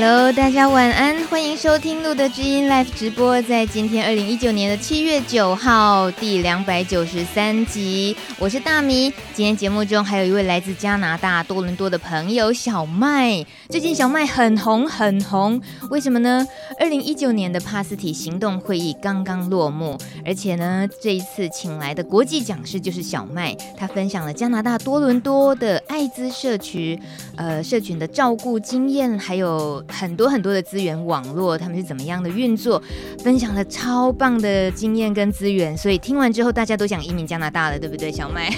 Hello，大家晚安，欢迎收听路德知音 Live 直播，在今天二零一九年的七月九号第两百九十三集，我是大米。今天节目中还有一位来自加拿大多伦多的朋友小麦。最近小麦很红很红，为什么呢？二零一九年的帕斯提行动会议刚刚落幕，而且呢，这一次请来的国际讲师就是小麦，他分享了加拿大多伦多的艾滋社区，呃，社群的照顾经验，还有。很多很多的资源网络，他们是怎么样的运作？分享了超棒的经验跟资源，所以听完之后，大家都想移民加拿大了，对不对？小麦，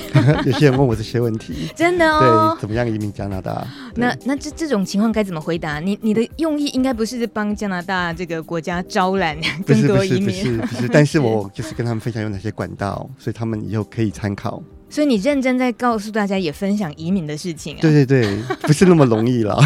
有些人问我这些问题，真的哦。对，怎么样移民加拿大？那那这这种情况该怎么回答？你你的用意应该不是帮加拿大这个国家招揽 更多移民，不是不是不是，不是，但是我就是跟他们分享有哪些管道，所以他们以后可以参考。所以你认真在告诉大家，也分享移民的事情啊？对对对，不是那么容易了。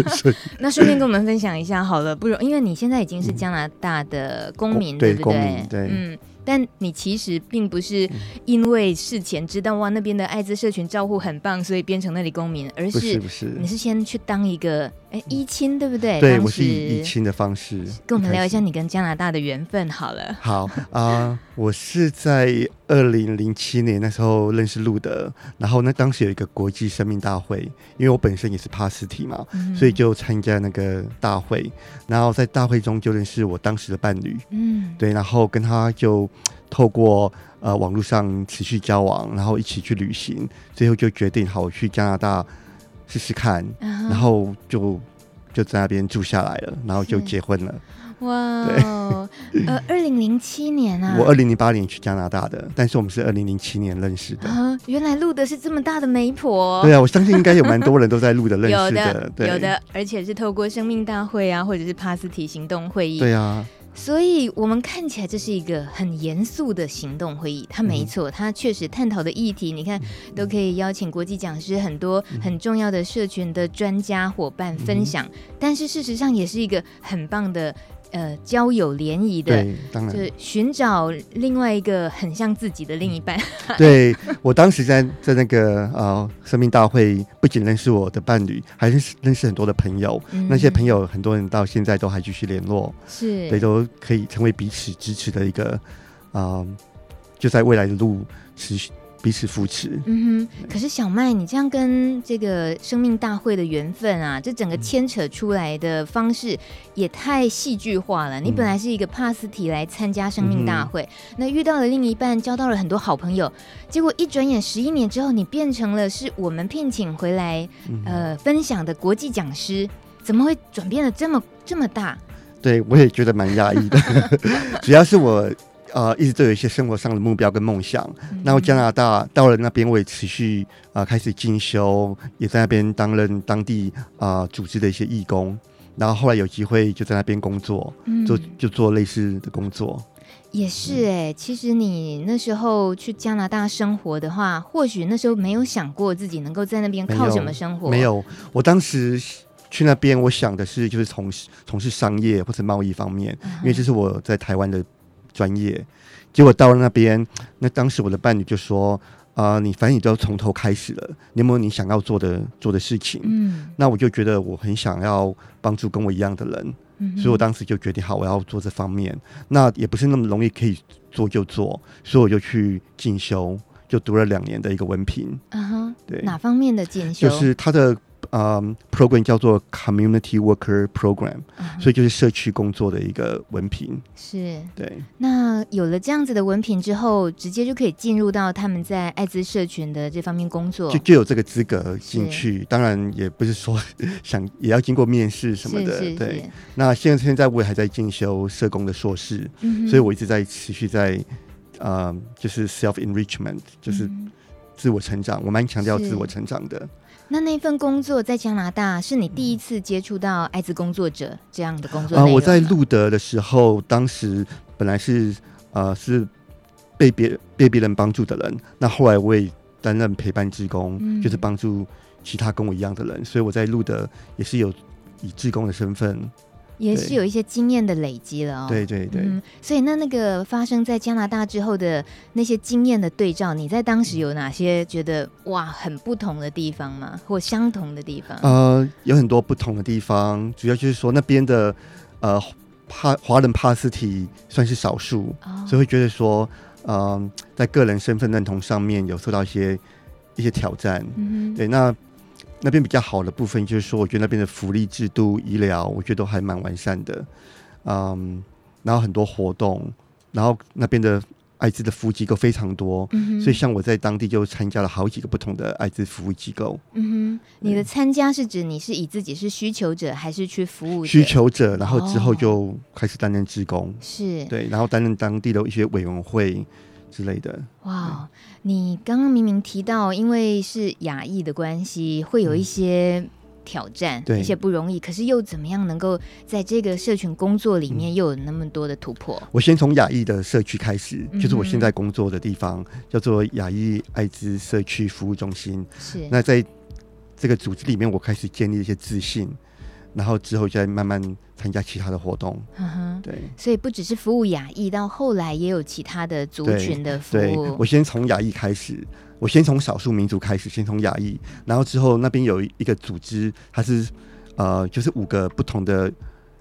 那顺便跟我们分享一下好了，不容，因为你现在已经是加拿大的公民，嗯、对不对？对，对嗯。但你其实并不是因为事前知道哇那边的艾滋社群照护很棒，所以变成那里公民，而是不是你是先去当一个哎一亲，对不对？对，我是以一亲的方式。跟我们聊一下你跟加拿大的缘分好了。好啊、呃，我是在二零零七年那时候认识路德，然后那当时有一个国际生命大会，因为我本身也是帕斯体嘛、嗯，所以就参加那个大会，然后在大会中就认识我当时的伴侣，嗯，对，然后跟他就。透过呃网络上持续交往，然后一起去旅行，最后就决定好去加拿大试试看，uh. 然后就就在那边住下来了，然后就结婚了。哇，对，呃，二零零七年啊，我二零零八年去加拿大的，但是我们是二零零七年认识的。啊，原来录的是这么大的媒婆。对啊，我相信应该有蛮多人都在录的认识的。有的，对，有的，而且是透过生命大会啊，或者是帕斯提行动会议。对啊。所以，我们看起来这是一个很严肃的行动会议。它没错，它确实探讨的议题，你看都可以邀请国际讲师，很多很重要的社群的专家伙伴分享。但是，事实上也是一个很棒的。呃，交友联谊的，对，当然就是寻找另外一个很像自己的另一半。对，我当时在在那个呃生命大会，不仅认识我的伴侣，还认识认识很多的朋友。嗯、那些朋友很多人到现在都还继续联络，是，所以都可以成为彼此支持的一个啊、呃，就在未来的路持续。彼此扶持。嗯哼，可是小麦，你这样跟这个生命大会的缘分啊，这整个牵扯出来的方式也太戏剧化了。你本来是一个帕斯提来参加生命大会，嗯，那遇到了另一半，交到了很多好朋友，结果一转眼十一年之后，你变成了是我们聘请回来呃分享的国际讲师，怎么会转变的这么这么大？对，我也觉得蛮压抑的，主要是我。呃，一直都有一些生活上的目标跟梦想。然后加拿大到了那边，我也持续啊、呃、开始进修，也在那边担任当地啊、呃、组织的一些义工。然后后来有机会就在那边工作，嗯、做就做类似的工作。也是哎、欸，其实你那时候去加拿大生活的话，或许那时候没有想过自己能够在那边靠什么生活。没有，我当时去那边，我想的是就是从事从事商业或者贸易方面，嗯、因为这是我在台湾的。专业，结果到了那边，那当时我的伴侣就说：“啊、呃，你反正你都要从头开始了，你有没有你想要做的做的事情？”嗯，那我就觉得我很想要帮助跟我一样的人，嗯，所以我当时就决定好我要做这方面。那也不是那么容易可以做就做，所以我就去进修，就读了两年的一个文凭。嗯哼，对，哪方面的进修？就是他的。嗯、um，program 叫做 Community Worker Program，嗯、所以就是社区工作的一个文凭。是，对。那有了这样子的文凭之后，直接就可以进入到他们在艾滋社群的这方面工作，就就有这个资格进去。当然，也不是说想也要经过面试什么的。是是是对。那现在现在我也还在进修社工的硕士，嗯，所以我一直在持续在，呃，就是 self enrichment，就是自我成长。嗯、我蛮强调自我成长的。那那份工作在加拿大是你第一次接触到艾滋工作者这样的工作啊、呃？我在路德的时候，当时本来是呃是被别被别人帮助的人，那后来我也担任陪伴志工、嗯，就是帮助其他跟我一样的人，所以我在路德也是有以志工的身份也是有一些经验的累积了哦。对对对。嗯，所以那那个发生在加拿大之后的那些经验的对照，你在当时有哪些觉得哇很不同的地方吗？或相同的地方？呃，有很多不同的地方，主要就是说那边的呃帕华人帕斯提算是少数，哦，所以会觉得说，嗯，呃，在个人身份认同上面有受到一些一些挑战。嗯，对，那。那边比较好的部分就是说，我觉得那边的福利制度、医疗，我觉得都还蛮完善的，嗯，然后很多活动，然后那边的艾滋的服务机构非常多，嗯，所以像我在当地就参加了好几个不同的艾滋服务机构。嗯哼，你的参加是指你是以自己是需求者，还是去服务需求者？然后之后就开始担任职工，哦，是。对，然后担任当地的一些委员会之类的。哇。你刚刚明明提到，因为是亚裔的关系，会有一些挑战，嗯、一些不容易。可是又怎么样能够在这个社群工作里面又有那么多的突破？我先从亚裔的社区开始，就是我现在工作的地方，嗯、叫做亚裔艾滋社区服务中心。是。那在这个组织里面，我开始建立一些自信。然后之后再慢慢参加其他的活动，嗯哼，对，所以不只是服务亚裔，到后来也有其他的族群的服务。我先从亚裔开始，我先从少数民族开始，先从亚裔，然后之后那边有一个组织，它是呃，就是五个不同的。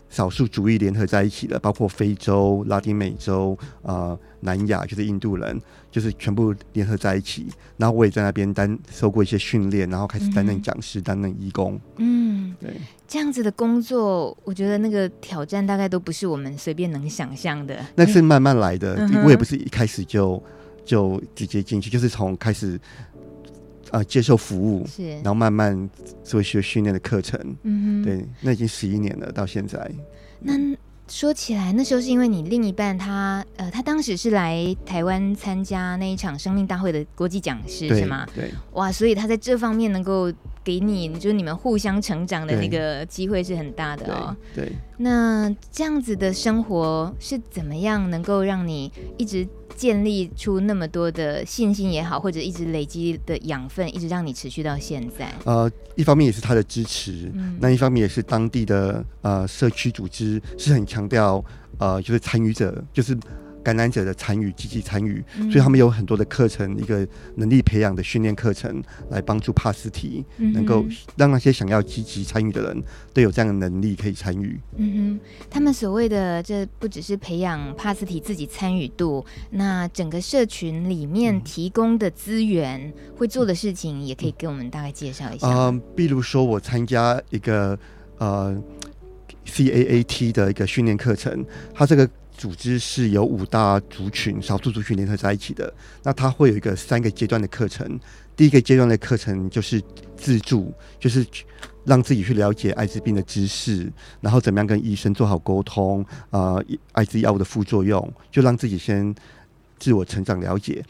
少数族裔联合在一起的，包括非洲、拉丁美洲、呃、南亚，就是印度人，就是全部联合在一起。然后我也在那边担受过一些训练，然后开始担任讲师、担、嗯、任义工。嗯，对，这样子的工作，我觉得那个挑战大概都不是我们随便能想象的。那是慢慢来的，嗯、我也不是一开始就就直接进去，就是从开始。啊、呃，接受服务是，然后慢慢做一些训练的课程。嗯哼，对，那已经十一年了，到现在。那说起来，那时候是因为你另一半他呃，他当时是来台湾参加那一场生命大会的国际讲师，是吗？对，哇，所以他在这方面能够给你，就是你们互相成长的那个机会是很大的哦。对，对，那这样子的生活是怎么样能够让你一直？建立出那么多的信心也好，或者一直累积的养分，一直让你持续到现在。呃，一方面也是他的支持，嗯、那一方面也是当地的呃社区组织是很强调呃就是参与者就是。感染者的参与，积极参与，所以他们有很多的课程，一个能力培养的训练课程，来帮助帕斯提能够让那些想要积极参与的人都有这样的能力可以参与。嗯哼，他们所谓的这不只是培养帕斯提自己参与度，那整个社群里面提供的资源、嗯、会做的事情，也可以给我们大概介绍一下。嗯、呃，比如说我参加一个呃 CAAT 的一个训练课程，它这个。组织是由五大族群、少数族群联合在一起的。那它会有一个三个阶段的课程。第一个阶段的课程就是自助，就是让自己去了解艾滋病的知识，然后怎么样跟医生做好沟通，啊，艾滋药物的副作用，就让自己先自我成长了解。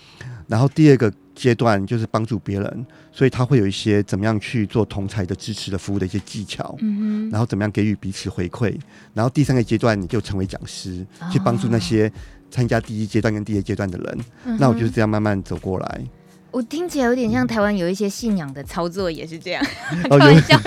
然后第二个阶段就是帮助别人，所以他会有一些怎么样去做同才的支持的服务的一些技巧，嗯，然后怎么样给予彼此回馈，然后第三个阶段你就成为讲师，哦，去帮助那些参加第一阶段跟第二阶段的人，嗯，那我就是这样慢慢走过来。我听起来有点像台湾有一些信仰的操作，也是这样。开玩笑，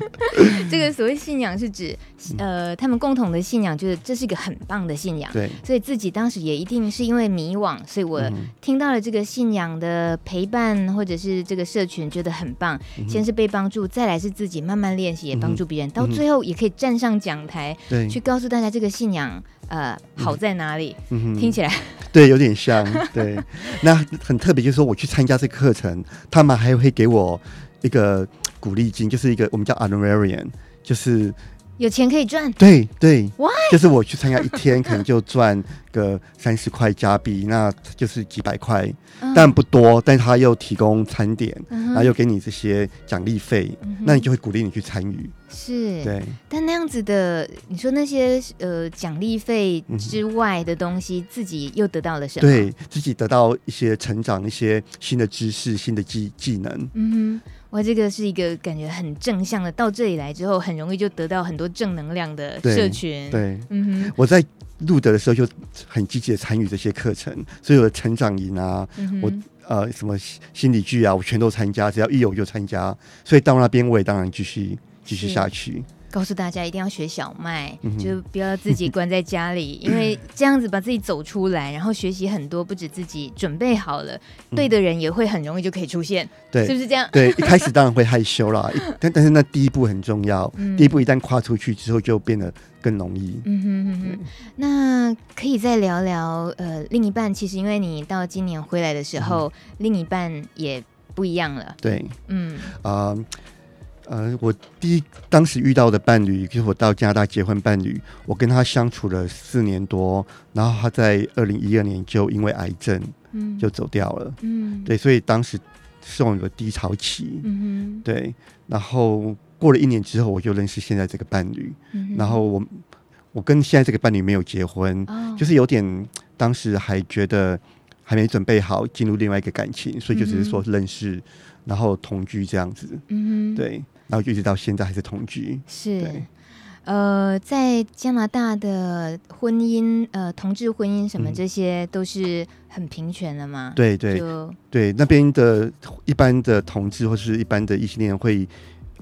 这个所谓信仰是指，呃，他们共同的信仰就是这是一个很棒的信仰。对，所以自己当时也一定是因为迷惘，所以我听到了这个信仰的陪伴，或者是这个社群觉得很棒。先是被帮助，再来是自己慢慢练习，也帮助别人，到最后也可以站上讲台，去告诉大家这个信仰。呃，好在哪里？嗯、听起来 对，有点像。对，那很特别，就是说我去参加这个课程，他们还会给我一个鼓励金，就是一个我们叫 anurarian，就是。有钱可以赚，对对，就是我去参加一天，可能就赚个 三十块加币，那就是几百块，嗯，但不多。但他又提供餐点，嗯，然后又给你这些奖励费，嗯，那你就会鼓励你去参与。是，对。但那样子的，你说那些呃奖励费之外的东西，嗯，自己又得到了什么？对自己得到一些成长，一些新的知识、新的技技能。嗯哼。哇，这个是一个感觉很正向的，到这里来之后，很容易就得到很多正能量的社群。对，对嗯哼，我在路德的时候就很积极的参与这些课程，所以我的成长营啊，嗯、我呃什么心理剧啊，我全都参加，只要一有就参加。所以到那边我也当然继续继续下去。告诉大家一定要学小麦，嗯、就不要自己关在家里，因为这样子把自己走出来，然后学习很多，不止自己准备好了，嗯、对的人也会很容易就可以出现，对，是不是这样？对，一开始当然会害羞啦，但但是那第一步很重要，嗯、第一步一旦跨出去之后，就变得更容易。嗯哼哼哼，那可以再聊聊，呃，另一半其实因为你到今年回来的时候，嗯、另一半也不一样了。对，嗯啊。呃呃，我第一当时遇到的伴侣，就是我到加拿大结婚伴侣，我跟他相处了四年多，然后他在二零一二年就因为癌症，嗯，就走掉了，嗯，对，所以当时是我的低潮期，嗯哼，对，然后过了一年之后，我就认识现在这个伴侣，嗯，然后我我跟现在这个伴侣没有结婚，哦，就是有点当时还觉得还没准备好进入另外一个感情，所以就只是说认识，嗯，然后同居这样子，嗯，对。然后一直到现在还是同居，是，呃，在加拿大的婚姻，呃，同志婚姻什么这些都是很平权的嘛？对对对，那边的一般的同志或是一般的异性恋会，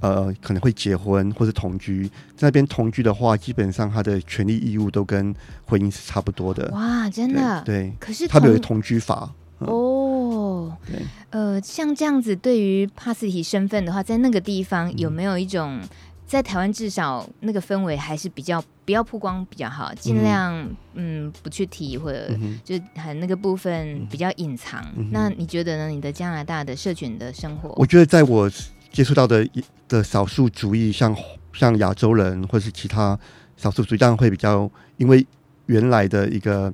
呃，可能会结婚或是同居。在那边同居的话，基本上他的权利义务都跟婚姻是差不多的。哇，真的？对，对可是他们有同居法。哦，对，呃，像这样子，对于帕斯提身份的话，在那个地方有没有一种，嗯、在台湾至少那个氛围还是比较不要曝光比较好，尽量嗯，嗯不去提或者就很那个部分比较隐藏。嗯、那你觉得呢？你的加拿大的社群的生活，我觉得在我接触到的的少数族裔，像像亚洲人或是其他少数族裔，当然会比较因为原来的一个。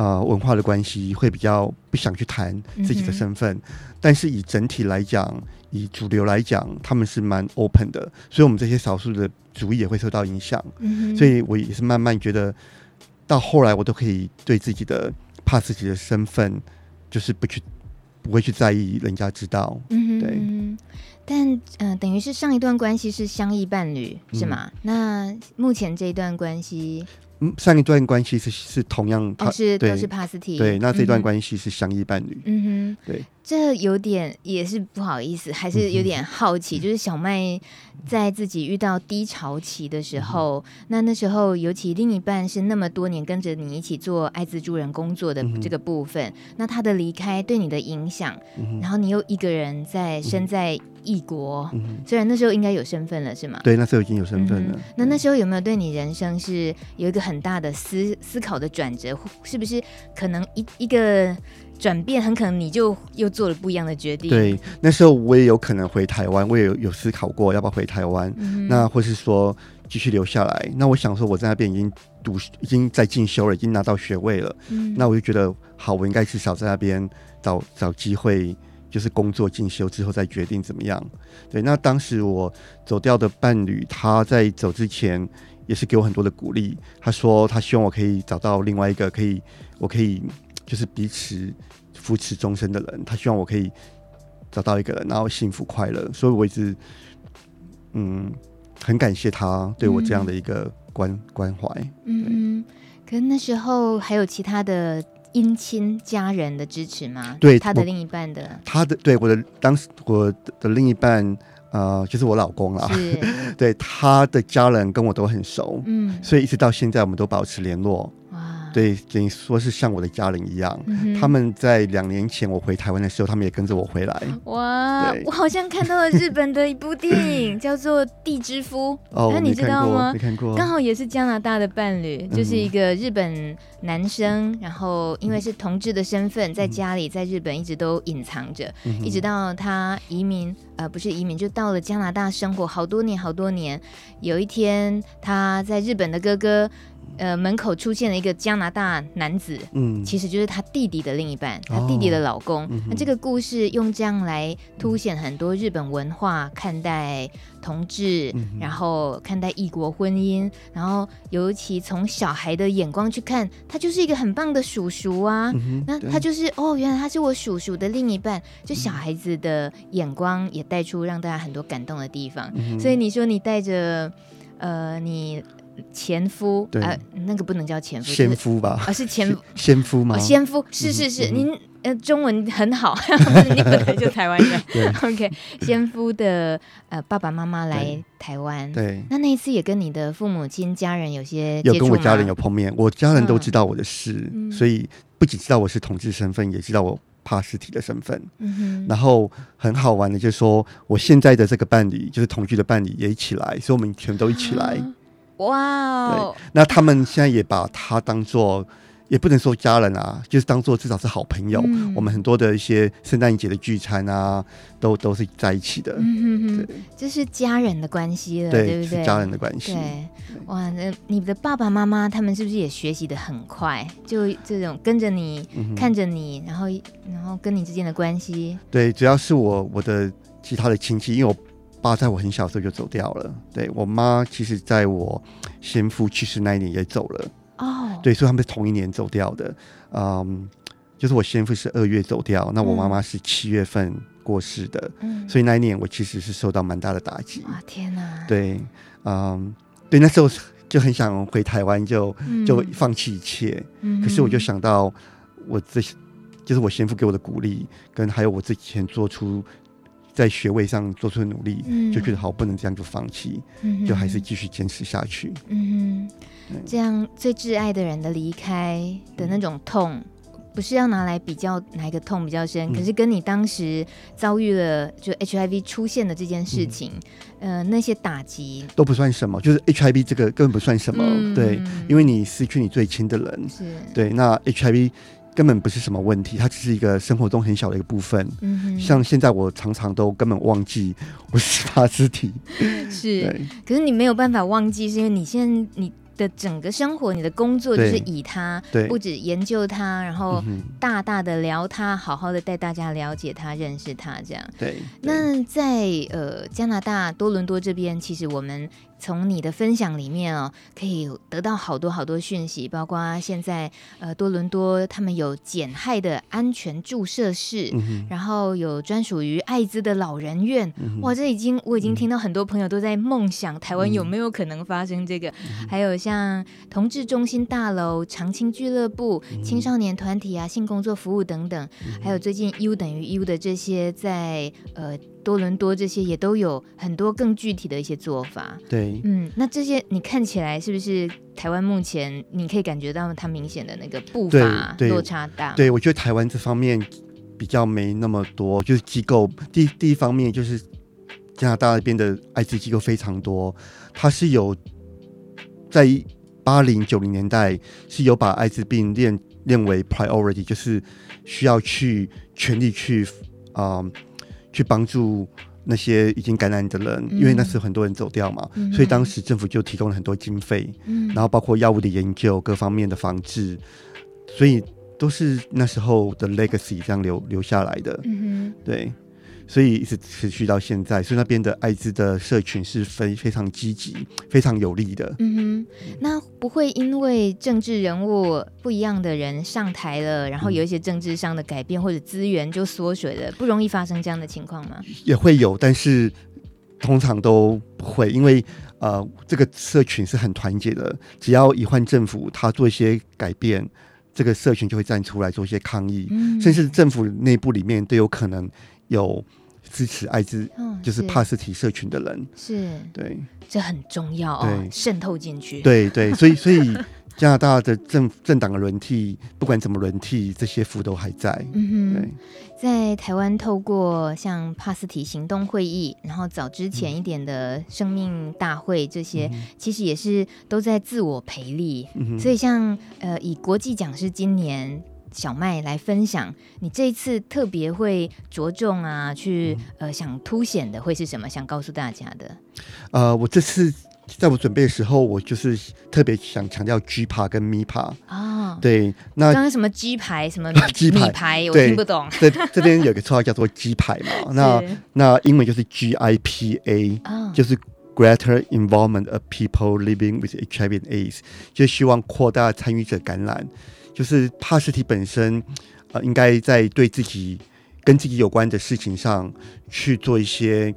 呃，文化的关系会比较不想去谈自己的身份，嗯、但是以整体来讲，以主流来讲，他们是蛮 open 的，所以我们这些少数的族裔也会受到影响。嗯、所以我也是慢慢觉得，到后来我都可以对自己的怕自己的身份，就是不去不会去在意人家知道。嗯哼对。但嗯、呃，等于是上一段关系是相异伴侣是吗？嗯、那目前这一段关系。嗯，上一段关系是是同样，哦、是对都是帕斯提，对，那这段关系是相依伴侣，嗯哼，对。这有点也是不好意思，还是有点好奇，嗯、就是小麦在自己遇到低潮期的时候，嗯、那那时候尤其另一半是那么多年跟着你一起做艾滋助人工作的这个部分，嗯、那他的离开对你的影响，然后你又一个人在身在异国，虽然那时候应该有身份了，是吗？对，那时候已经有身份了。嗯、那那时候有没有对你人生是有一个很大的思思考的转折？是不是可能一一个？转变很可能你就又做了不一样的决定。对，那时候我也有可能回台湾，我也有有思考过要不要回台湾，嗯、那或是说继续留下来。那我想说我在那边已经读，已经在进修了，已经拿到学位了。嗯、那我就觉得好，我应该至少在那边找找机会，就是工作进修之后再决定怎么样。对，那当时我走掉的伴侣，他在走之前也是给我很多的鼓励。他说他希望我可以找到另外一个可以，我可以。就是彼此扶持终身的人，他希望我可以找到一个人，然后幸福快乐，所以我一直嗯很感谢他对我这样的一个关、嗯、关怀。嗯，可是那时候还有其他的姻亲家人的支持吗？对，他的另一半的，他的对我的当时我的另一半呃就是我老公啦，是 对他的家人跟我都很熟，嗯，所以一直到现在我们都保持联络。对，等于说是像我的家人一样。嗯、他们在两年前我回台湾的时候，他们也跟着我回来。哇，我好像看到了日本的一部电影，叫做《地之夫》。哦，那你知道吗？没看过。刚好也是加拿大的伴侣，就是一个日本男生，嗯、然后因为是同志的身份，在家里在日本一直都隐藏着，嗯、一直到他移民，呃，不是移民，就到了加拿大生活好多年，好多年。有一天，他在日本的哥哥。呃，门口出现了一个加拿大男子，嗯，其实就是他弟弟的另一半，他弟弟的老公。那这个故事用这样来凸显很多日本文化看待同志，嗯、然后看待异国婚姻，然后尤其从小孩的眼光去看，他就是一个很棒的叔叔啊。嗯、那他就是哦，原来他是我叔叔的另一半，就小孩子的眼光也带出让大家很多感动的地方。嗯、所以你说你带着呃你。前夫，对，呃，那个不能叫前夫，先夫吧？啊，是前先夫吗？先夫是是是，您呃，中文很好，你本来就台湾人。OK，先夫的呃爸爸妈妈来台湾，对，那那一次也跟你的父母亲家人有些有跟我家人有碰面，我家人都知道我的事，嗯、所以不仅知道我是同志身份，也知道我帕斯提的身份。然后很好玩的就是说，我现在的这个伴侣就是同居的伴侣也一起来，所以我们全都一起来。啊、哇哦，对，那他们现在也把他当做。也不能说家人啊，就是当做至少是好朋友。嗯、我们很多的一些圣诞节的聚餐啊，都都是在一起的。嗯哼哼，对，这是家人的关系了，对，对不对？是家人的关系。对，哇，那你的爸爸妈妈他们是不是也学习的很快？就这种跟着你，嗯、看着你，然后然后跟你之间的关系。对，主要是我我的其他的亲戚，因为我爸在我很小的时候就走掉了。对，我妈，其实在我先父去世那一年也走了。哦，oh. 对，所以他们是同一年走掉的，嗯，就是我先父是二月走掉，那我妈妈是七月份过世的，嗯，所以那一年我其实是受到蛮大的打击。哇，天哪！对，嗯，对，那时候就很想回台湾，就就放弃一切，嗯，可是我就想到我这些，就是我先父给我的鼓励，跟还有我之前做出在学位上做出努力，嗯，就觉得好，不能这样就放弃，嗯，就还是继续坚持下去，嗯。这样最挚爱的人的离开的那种痛，不是要拿来比较哪一个痛比较深，嗯、可是跟你当时遭遇了就 HIV 出现的这件事情，嗯、呃，那些打击。都不算什么，就是 HIV 这个根本不算什么，嗯、对，因为你失去你最亲的人，是。对，那 HIV 根本不是什么问题，它只是一个生活中很小的一个部分。嗯，像现在我常常都根本忘记我是帕斯提，是，可是你没有办法忘记，是因为你现在你。的整个生活，你的工作就是以他，不止研究他，然后大大的聊他，好好的带大家了解他、认识他，这样。对。那在呃加拿大多伦多这边，其实我们。从你的分享里面哦，可以得到好多好多讯息，包括现在呃多伦多他们有减害的安全注射室，嗯、然后有专属于艾滋的老人院。嗯、哇，这已经我已经听到很多朋友都在梦想台湾有没有可能发生这个。嗯、还有像同志中心大楼、长青俱乐部、嗯、青少年团体啊、性工作服务等等，嗯、还有最近 U 等于 U 的这些在呃。多伦多这些也都有很多更具体的一些做法。对，嗯，那这些你看起来是不是台湾目前你可以感觉到它明显的那个步伐落差大？对，我觉得台湾这方面比较没那么多，就是机构第第一方面就是加拿大那边的艾滋机构非常多，它是有在八零九零年代是有把艾滋病列列为 priority，就是需要去全力去啊。呃去帮助那些已经感染的人，嗯、因为那时候很多人走掉嘛，嗯、所以当时政府就提供了很多经费，嗯、然后包括药物的研究、各方面的防治，所以都是那时候的 legacy 这样留留下来的，嗯、哼。对。所以一直持续到现在，所以那边的艾滋的社群是非非常积极、非常有利的。嗯哼，那不会因为政治人物不一样的人上台了，然后有一些政治上的改变或者资源就缩水了，不容易发生这样的情况吗？也会有，但是通常都不会，因为呃，这个社群是很团结的，只要一换政府，他做一些改变，这个社群就会站出来做一些抗议，嗯、甚至政府内部里面都有可能有。支持艾滋，就是帕斯提社群的人，是。对，这很重要哦，渗透进去。对对，所以所以加拿大的政政党的轮替，不管怎么轮替，这些符都还在。嗯哼，对，在台湾透过像帕斯提行动会议，然后早之前一点的生命大会，这些、嗯、其实也是都在自我培力。嗯、哼。所以像呃，以国际讲师今年。小麦来分享，你这一次特别会着重啊，去呃想凸显的会是什么？想告诉大家的？呃，我这次在我准备的时候，我就是特别想强调 G 牌跟咪牌啊。对，那刚刚什么 G 牌什么咪牌，我听不懂。这这边有个绰号叫做 G 牌嘛，那那英文就是 G I P A，就是 Greater Involvement of People Living with HIV and AIDS，就希望扩大参与者感染。就是帕斯提本身，呃，应该在对自己跟自己有关的事情上去做一些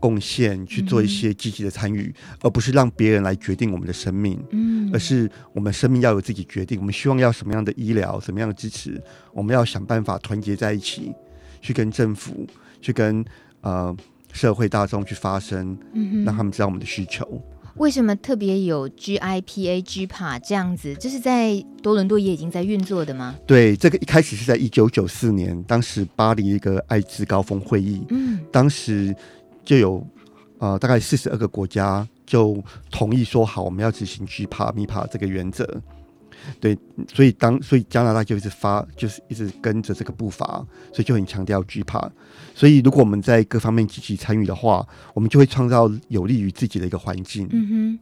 贡献，去做一些积极的参与，嗯、而不是让别人来决定我们的生命。嗯，而是我们生命要有自己决定。我们希望要什么样的医疗，什么样的支持，我们要想办法团结在一起，去跟政府，去跟呃社会大众去发声，嗯、让他们知道我们的需求。为什么特别有 GIPA、GPA 这样子？这是在多伦多也已经在运作的吗？对，这个一开始是在一九九四年，当时巴黎一个艾滋高峰会议，嗯，当时就有呃大概四十二个国家就同意说好，我们要执行 GPA、MIPA 这个原则。对，所以当所以加拿大就一直发，就是一直跟着这个步伐，所以就很强调惧怕。所以如果我们在各方面积极参与的话，我们就会创造有利于自己的一个环境。嗯哼。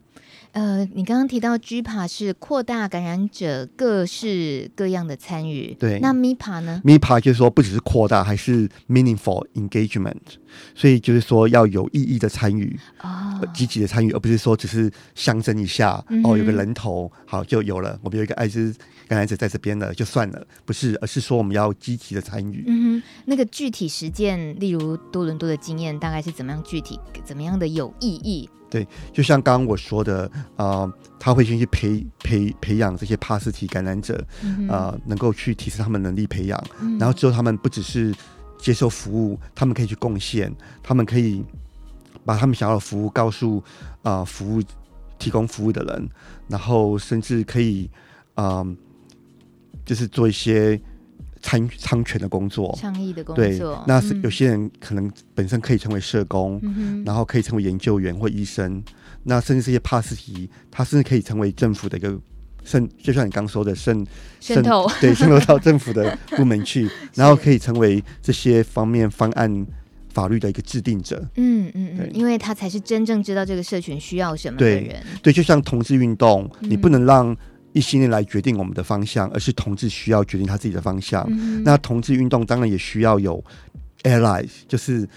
呃，你刚刚提到 GPA 是扩大感染者各式各样的参与，对。那 MIPA 呢？MIPA 就是说不只是扩大，还是 meaningful engagement，所以就是说要有意义的参与，哦，积极的参与，而不是说只是象征一下，嗯、哦，有个人头好就有了，我们有一个艾滋感染者在这边了就算了，不是，而是说我们要积极的参与。嗯哼，那个具体实践，例如多伦多的经验，大概是怎么样？具体怎么样的有意义？对，就像刚刚我说的，啊、呃，他会先去培培培养这些帕斯提感染者，啊、嗯呃，能够去提升他们能力培养，嗯、然后之后他们不只是接受服务，他们可以去贡献，他们可以把他们想要的服务告诉啊、呃，服务提供服务的人，然后甚至可以啊、呃，就是做一些。参参权的工作，倡议的工作，对，那是有些人可能本身可以成为社工，嗯、然后可以成为研究员或医生，那甚至这些帕斯提，他甚至可以成为政府的一个渗，就像你刚说的渗渗透，对，渗透到 政府的部门去，然后可以成为这些方面方案法律的一个制定者。嗯嗯嗯，因为他才是真正知道这个社群需要什么的人。对，对，就像同志运动，你不能让。异性恋来决定我们的方向，而是同志需要决定他自己的方向。嗯、那同志运动当然也需要有 allies，就是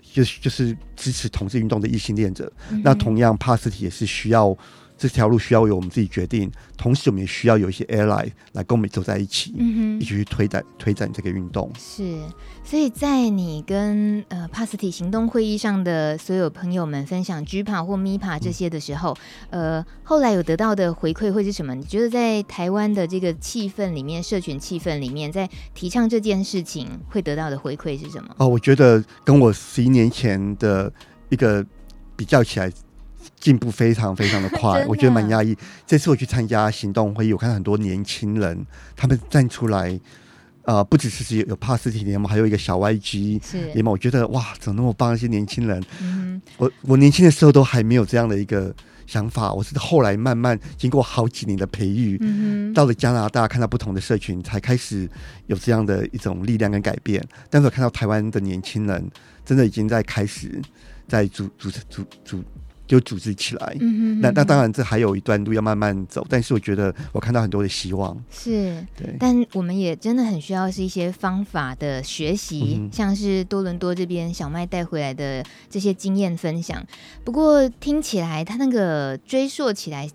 就是就是支持同志运动的异性恋者。嗯、那同样，帕斯提也是需要。这条路需要由我们自己决定，同时我们也需要有一些 ally 来跟我们走在一起，嗯哼，一起去推展推展这个运动。是，所以在你跟呃帕斯提行动会议上的所有朋友们分享 GPA 或 MIPA 这些的时候，嗯、呃，后来有得到的回馈会是什么？你觉得在台湾的这个气氛里面，社群气氛里面，在提倡这件事情会得到的回馈是什么？哦，我觉得跟我十一年前的一个比较起来。进步非常非常的快，的我觉得蛮压抑。这次我去参加行动会议，我看到很多年轻人，他们站出来，呃，不只是有有帕斯提联盟，还有一个小 YG 联盟。我觉得哇，怎么那么棒？一些年轻人，嗯、我我年轻的时候都还没有这样的一个想法，我是后来慢慢经过好几年的培育，嗯、到了加拿大看到不同的社群，才开始有这样的一种力量跟改变。但是我看到台湾的年轻人，真的已经在开始在组组组组。就组织起来，嗯哼嗯哼，那那当然这还有一段路要慢慢走，但是我觉得我看到很多的希望。是，对，但我们也真的很需要是一些方法的学习，嗯、像是多伦多这边小麦带回来的这些经验分享。不过听起来他那个追溯起来，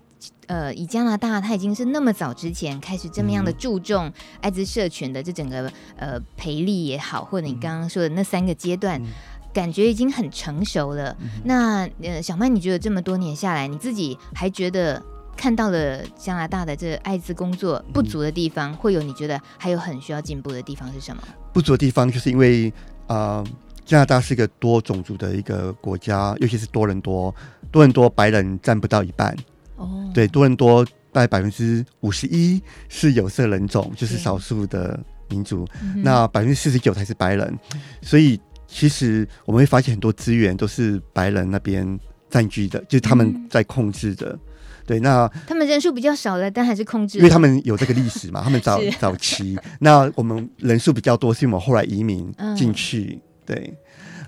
呃，以加拿大他已经是那么早之前开始这么样的注重艾滋社群的这整个呃培力也好，或者你刚刚说的那三个阶段。嗯感觉已经很成熟了。嗯、那呃，小曼，你觉得这么多年下来，你自己还觉得看到了加拿大的这艾滋工作不足的地方，嗯、会有你觉得还有很需要进步的地方是什么？不足的地方就是因为啊、呃，加拿大是一个多种族的一个国家，尤其是多伦多，多伦多白人占不到一半。哦，对，多伦多大概百分之五十一是有色人种，就是少数的民族，嗯、那百分之四十九才是白人，所以。其实我们会发现很多资源都是白人那边占据的，就是他们在控制的。嗯、对，那他们人数比较少了，但还是控制。因为他们有这个历史嘛，他们早早期。那我们人数比较多，是因为我们后来移民进去。嗯、对，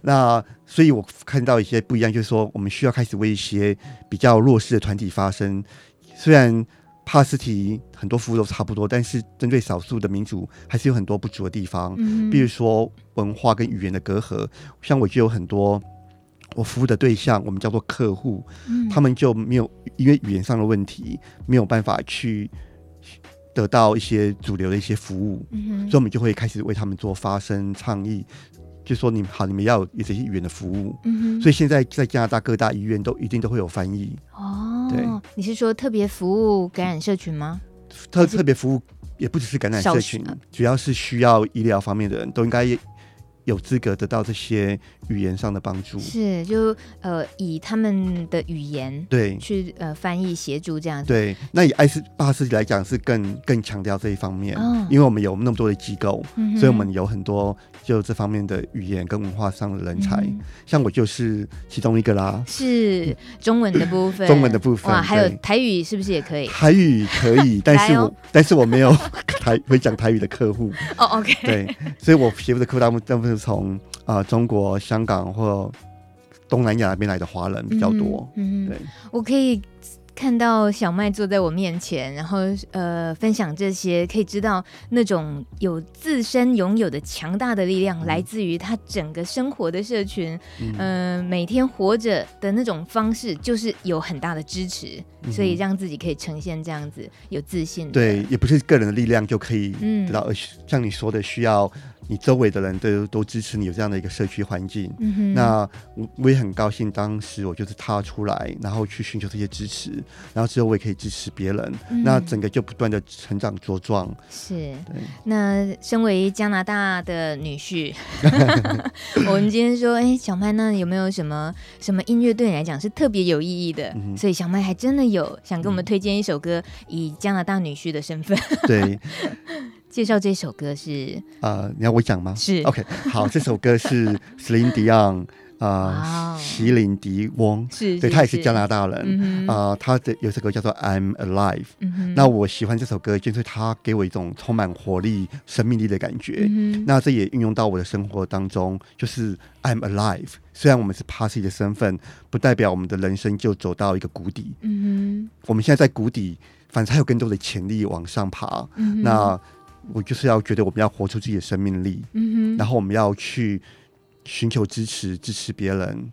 那所以我看到一些不一样，就是说我们需要开始为一些比较弱势的团体发声，虽然。帕斯提很多服务都差不多，但是针对少数的民族还是有很多不足的地方。嗯，比如说文化跟语言的隔阂，像我就有很多我服务的对象，我们叫做客户，嗯，他们就没有因为语言上的问题没有办法去得到一些主流的一些服务，嗯，所以我们就会开始为他们做发声倡议，就说你好，你们要有这些语言的服务。嗯哼。所以现在在加拿大各大医院都一定都会有翻译。哦，对，你是说特别服务感染社群吗？特特别服务也不只是感染社群，主要是需要医疗方面的人都应该。有资格得到这些语言上的帮助，是就呃以他们的语言对。去呃翻译协助这样子。对，那以艾斯巴斯来讲是更更强调这一方面，哦，因为我们有那么多的机构，嗯，所以我们有很多就这方面的语言跟文化上的人才，嗯，像我就是其中一个啦。是中文的部分，中文的部分哇，还有台语是不是也可以？台语可以，但是我，哦，但是我没有台 会讲台语的客户。哦。OK，对，所以我协助的客户大部分是从啊、呃、中国香港或东南亚那边来的华人比较多。嗯，对，我可以。看到小麦坐在我面前，然后呃分享这些，可以知道那种有自身拥有的强大的力量，嗯、来自于他整个生活的社群，嗯、呃，每天活着的那种方式，就是有很大的支持，嗯、所以让自己可以呈现这样子有自信。对，也不是个人的力量就可以得到，像你说的，需要你周围的人都都支持你有这样的一个社区环境。嗯、那我我也很高兴，当时我就是踏出来，然后去寻求这些支持。然后之后我也可以支持别人，嗯、那整个就不断的成长茁壮。是，那身为加拿大的女婿，我们今天说，哎，小麦，那有没有什么什么音乐对你来讲是特别有意义的？嗯、所以小麦还真的有想跟我们推荐一首歌，嗯、以加拿大女婿的身份，对，介绍这首歌是呃，你要我讲吗？是，OK，好，这首歌是 Celine Dion。啊，席琳迪翁，是，对，他也是加拿大人。啊，他的有首歌叫做《I'm Alive》。那我喜欢这首歌，就是他给我一种充满活力、生命力的感觉。那这也运用到我的生活当中，就是 I'm Alive。虽然我们是 Parsi 的身份，不代表我们的人生就走到一个谷底。嗯，我们现在在谷底，反正还有更多的潜力往上爬。那我就是要觉得我们要活出自己的生命力。嗯哼，然后我们要去。寻求支持，支持别人。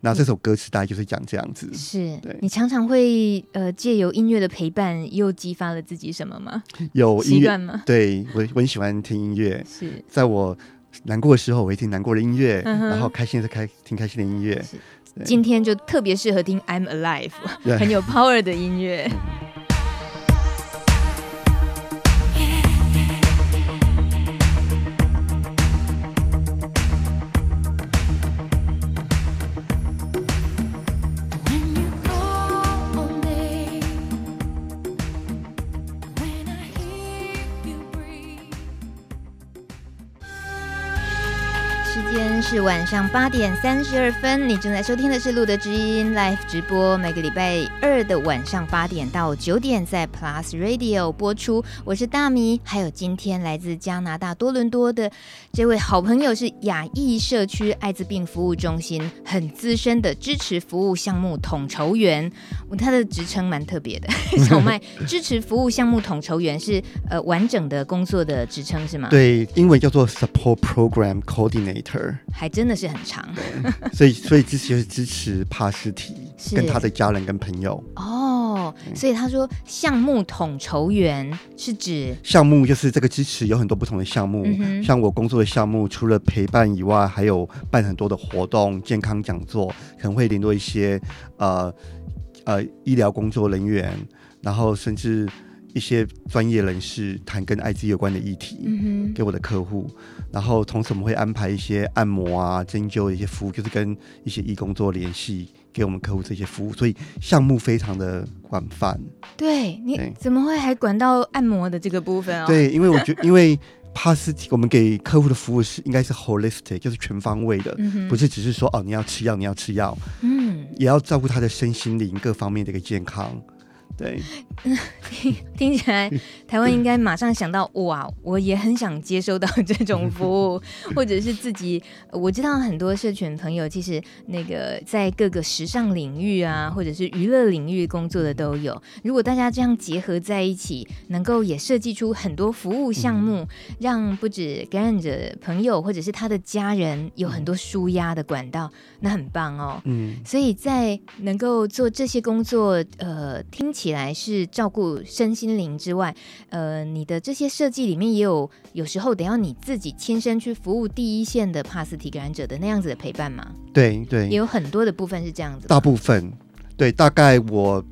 那这首歌词大概就是讲这样子。是，对。你常常会呃借由音乐的陪伴，又激发了自己什么吗？有音乐吗？对，我我很喜欢听音乐。是，在我难过的时候，我会听难过的音乐；嗯、然后开心的，开听开心的音乐。是，今天就特别适合听《I'm Alive》，很有 power 的音乐。嗯 是晚上八点三十二分，你正在收听的是《路德之音》Live 直播，每个礼拜二的晚上八点到九点在 Plus Radio 播出。我是大米，还有今天来自加拿大多伦多的这位好朋友是亚裔社区艾滋病服务中心很资深的支持服务项目统筹员，他的职称蛮特别的。小麦支持服务项目统筹员是呃完整的工作的职称是吗？对，英文叫做 Support Program Coordinator。还真的是很长，所以所以支持就是支持帕斯提跟他的家人跟朋友。哦，所以他说项目统筹员是指项目就是这个支持有很多不同的项目，嗯、像我工作的项目除了陪伴以外，还有办很多的活动、健康讲座，可能会联络一些呃呃医疗工作人员，然后甚至。一些专业人士谈跟艾滋有关的议题，嗯，给我的客户，然后同时我们会安排一些按摩啊、针灸的一些服务，就是跟一些义工做联系，给我们客户这些服务，所以项目非常的广泛。对，你怎么会还管到按摩的这个部分啊？对，因为我觉得，因为帕斯提我们给客户的服务是应该是 holistic，就是全方位的，嗯，不是只是说哦你要吃药，你要吃药，嗯，也要照顾他的身心灵各方面的一个健康。对，听 听起来，台湾应该马上想到哇，我也很想接收到这种 服务，或者是自己。我知道很多社群朋友，其实那个在各个时尚领域啊，或者是娱乐领域工作的都有。如果大家这样结合在一起，能够也设计出很多服务项目，让不止感染者朋友或者是他的家人有很多舒压的管道，那很棒哦。嗯，所以在能够做这些工作，呃，听起起来是照顾身心灵之外，呃，你的这些设计里面也有有时候得要你自己亲身去服务第一线的帕斯提感染者的那样子的陪伴吗？对对，也有很多的部分是这样子。大部分，对，大概我，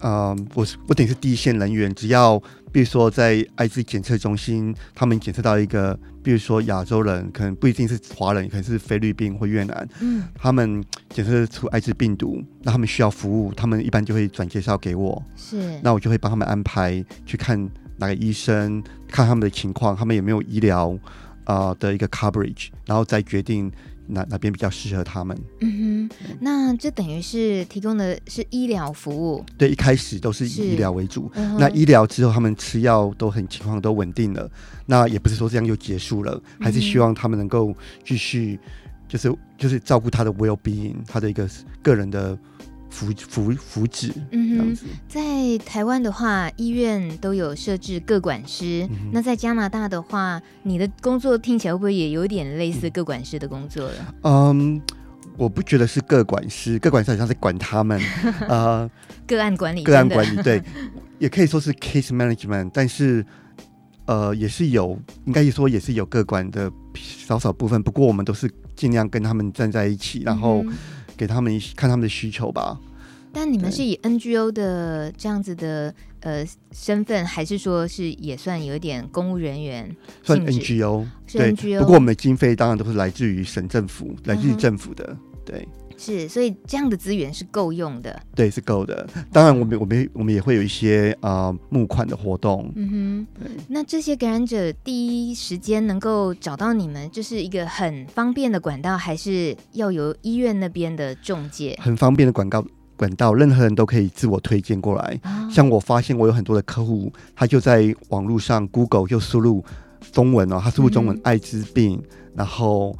呃，我是我等于是第一线人员，只要。比如说，在艾滋检测中心，他们检测到一个，比如说亚洲人，可能不一定是华人，可能是菲律宾或越南，嗯，他们检测出艾滋病毒，那他们需要服务，他们一般就会转介绍给我，是，那我就会帮他们安排去看哪个医生，看他们的情况，他们有没有医疗啊、呃、的一个 coverage，然后再决定。哪哪边比较适合他们？嗯哼，那这等于是提供的是医疗服务。对，一开始都是以医疗为主。嗯、那医疗之后，他们吃药都很情况都稳定了。那也不是说这样就结束了，嗯、还是希望他们能够继续，就是就是照顾他的 well being，他的一个个人的。福福福祉，嗯哼，在台湾的话，医院都有设置各管师。嗯、那在加拿大的话，你的工作听起来会不会也有点类似各管师的工作了？嗯，我不觉得是个管师，个管师好像是管他们，呃，个案管理，个案管理，对，也可以说是 case management，但是呃，也是有，应该说也是有个管的少少部分。不过我们都是尽量跟他们站在一起，然后。嗯给他们一看他们的需求吧。但你们是以 NGO 的这样子的呃身份，还是说是也算有一点公务人员？算 NGO，是 NGO。对，不过我们的经费当然都是来自于省政府，来自于政府的。嗯、对。是，所以这样的资源是够用的。对，是够的。当然，我们我们我们也会有一些啊、呃、募款的活动。嗯哼。那这些感染者第一时间能够找到你们，就是一个很方便的管道，还是要由医院那边的中介？很方便的管道，管道，任何人都可以自我推荐过来。哦、像我发现，我有很多的客户，他就在网络上 Google 就输入中文哦，他输入中文艾滋病，嗯、然后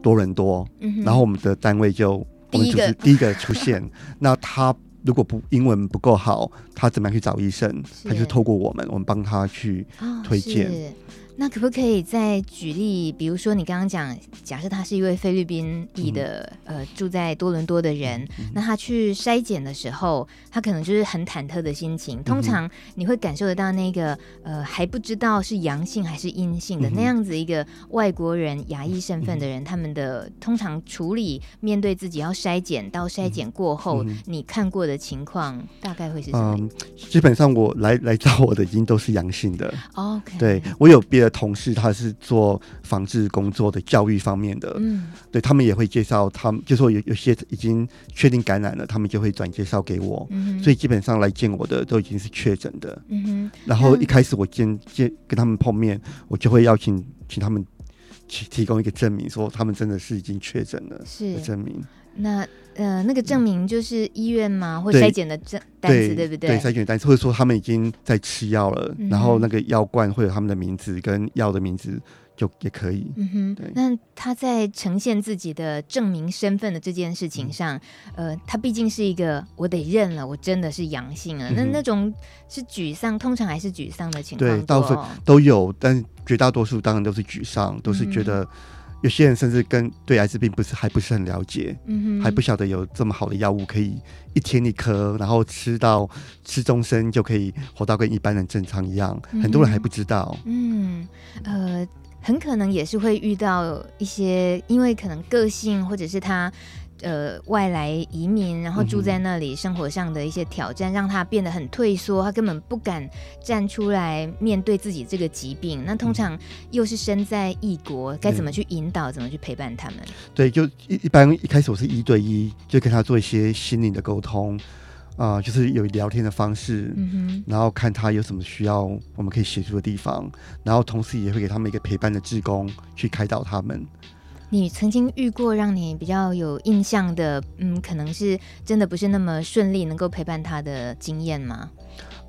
多伦多，嗯、然后我们的单位就。我们就是第一个出现。那他如果不英文不够好，他怎么样去找医生？他就透过我们，我们帮他去推荐。哦那可不可以再举例？比如说，你刚刚讲，假设他是一位菲律宾裔的，嗯、呃，住在多伦多的人，嗯、那他去筛检的时候，他可能就是很忐忑的心情。通常你会感受得到那个，呃，还不知道是阳性还是阴性的、嗯、那样子一个外国人亚裔身份的人，嗯、他们的通常处理面对自己要筛检到筛检过后，嗯、你看过的情况大概会是什么？嗯，基本上我来来找我的已经都是阳性的。OK，对我有别的同事他是做防治工作的教育方面的，嗯，对他们也会介绍，他们就说有有些已经确定感染了，他们就会转介绍给我，嗯，所以基本上来见我的都已经是确诊的，嗯哼，然后一开始我见见跟他们碰面，我就会邀请请他们提提供一个证明，说他们真的是已经确诊了，是。的证明。那呃，那个证明就是医院吗？或筛检的证单子，对不对？对，筛检单子，或者说他们已经在吃药了，嗯、然后那个药罐会有他们的名字跟药的名字，就也可以。嗯哼，对。那他在呈现自己的证明身份的这件事情上，嗯、呃，他毕竟是一个，我得认了，我真的是阳性了。嗯、那那种是沮丧，通常还是沮丧的情况？对，大部分都有，但绝大多数当然都是沮丧，都是觉得。嗯有些人甚至跟对艾滋病不是还不是很了解，嗯哼，还不晓得有这么好的药物可以一天一颗，然后吃到吃终身就可以活到跟一般人正常一样，嗯，很多人还不知道。嗯，呃，很可能也是会遇到一些，因为可能个性或者是他。呃，外来移民，然后住在那里，生活上的一些挑战，嗯、让他变得很退缩，他根本不敢站出来面对自己这个疾病。那通常又是身在异国，该怎么去引导，嗯、怎么去陪伴他们？对，就一一般一开始我是一对一，就跟他做一些心灵的沟通，啊、呃，就是有聊天的方式，嗯哼，然后看他有什么需要我们可以协助的地方，然后同时也会给他们一个陪伴的志工去开导他们。你曾经遇过让你比较有印象的，嗯，可能是真的不是那么顺利能够陪伴他的经验吗？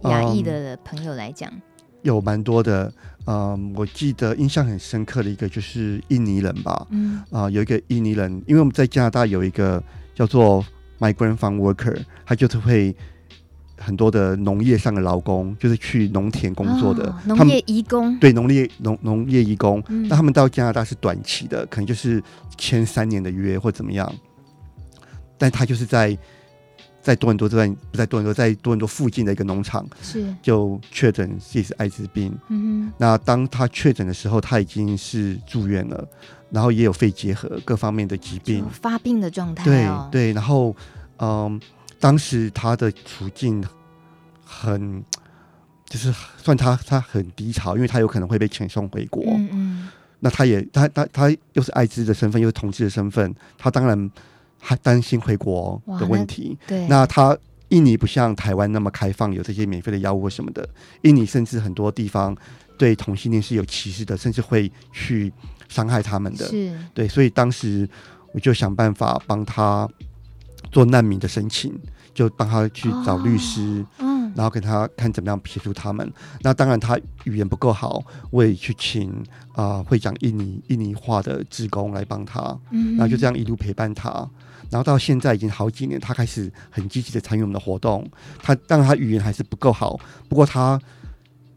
亚裔的朋友来讲，嗯，有蛮多的。嗯，我记得印象很深刻的一个就是印尼人吧。嗯，啊，呃，有一个印尼人，因为我们在加拿大有一个叫做 migrant farm worker，他就是会。很多的农业上的劳工，就是去农田工作的农业移工，对农业农农业移工，那他们到加拿大是短期的，可能就是签三年的约或怎么样，但他就是在在多伦多这边，不在多伦多，在多伦多附近的一个农场，是。就确诊自己是艾滋病。嗯哼，那当他确诊的时候，他已经是住院了，然后也有肺结核各方面的疾病，发病的状态、哦。对对，然后嗯，当时他的处境很，就是算他他很低潮，因为他有可能会被遣送回国。嗯嗯，那他也他他他又是艾滋的身份，又是同志的身份，他当然。还担心回国的问题，对，那他印尼不像台湾那么开放，有这些免费的药物或什么的。印尼甚至很多地方对同性恋是有歧视的，甚至会去伤害他们的。是，对，所以当时我就想办法帮他做难民的申请，就帮他去找律师，哦、嗯，然后给他看怎么样协助他们。那当然他语言不够好，我也去请啊、呃、会讲印尼印尼话的职工来帮他，嗯，然后就这样一路陪伴他。然后到现在已经好几年，他开始很积极的参与我们的活动。他当然他语言还是不够好，不过他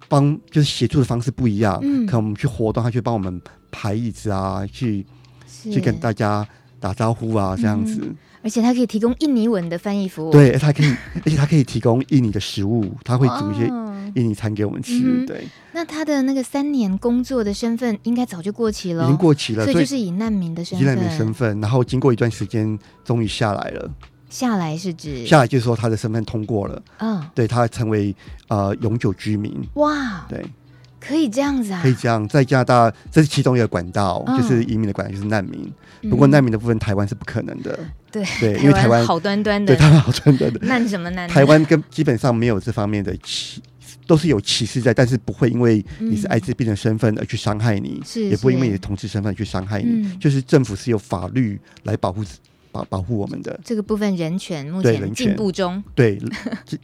帮就是协助的方式不一样。嗯，可能我们去活动，他去帮我们排椅子啊，去去跟大家打招呼啊，这样子。嗯而且他可以提供印尼文的翻译服务。对，他可以，而且他可以提供印尼的食物，他会煮一些印尼餐给我们吃。哦、对、嗯，那他的那个三年工作的身份应该早就过期了，已经过期了，所以就是以难民的身份，以难民身份，然后经过一段时间，终于下来了。下来是指下来就是说他的身份通过了，嗯、哦，对他成为呃永久居民。哇，对。可以这样子啊？可以这样，在加拿大这是其中一个管道，哦、就是移民的管道，就是难民。不过难民的部分，台湾是不可能的。对对，因为台湾好端端的，对台湾好端端的。难什么难？台湾跟基本上没有这方面的歧，都是有歧视在，但是不会因为你是艾滋病的身份而去伤害你，是、嗯、也不会因为你的同志身份去伤害你。是是就是政府是有法律来保护保保护我们的这个部分，人权目前进步中。对，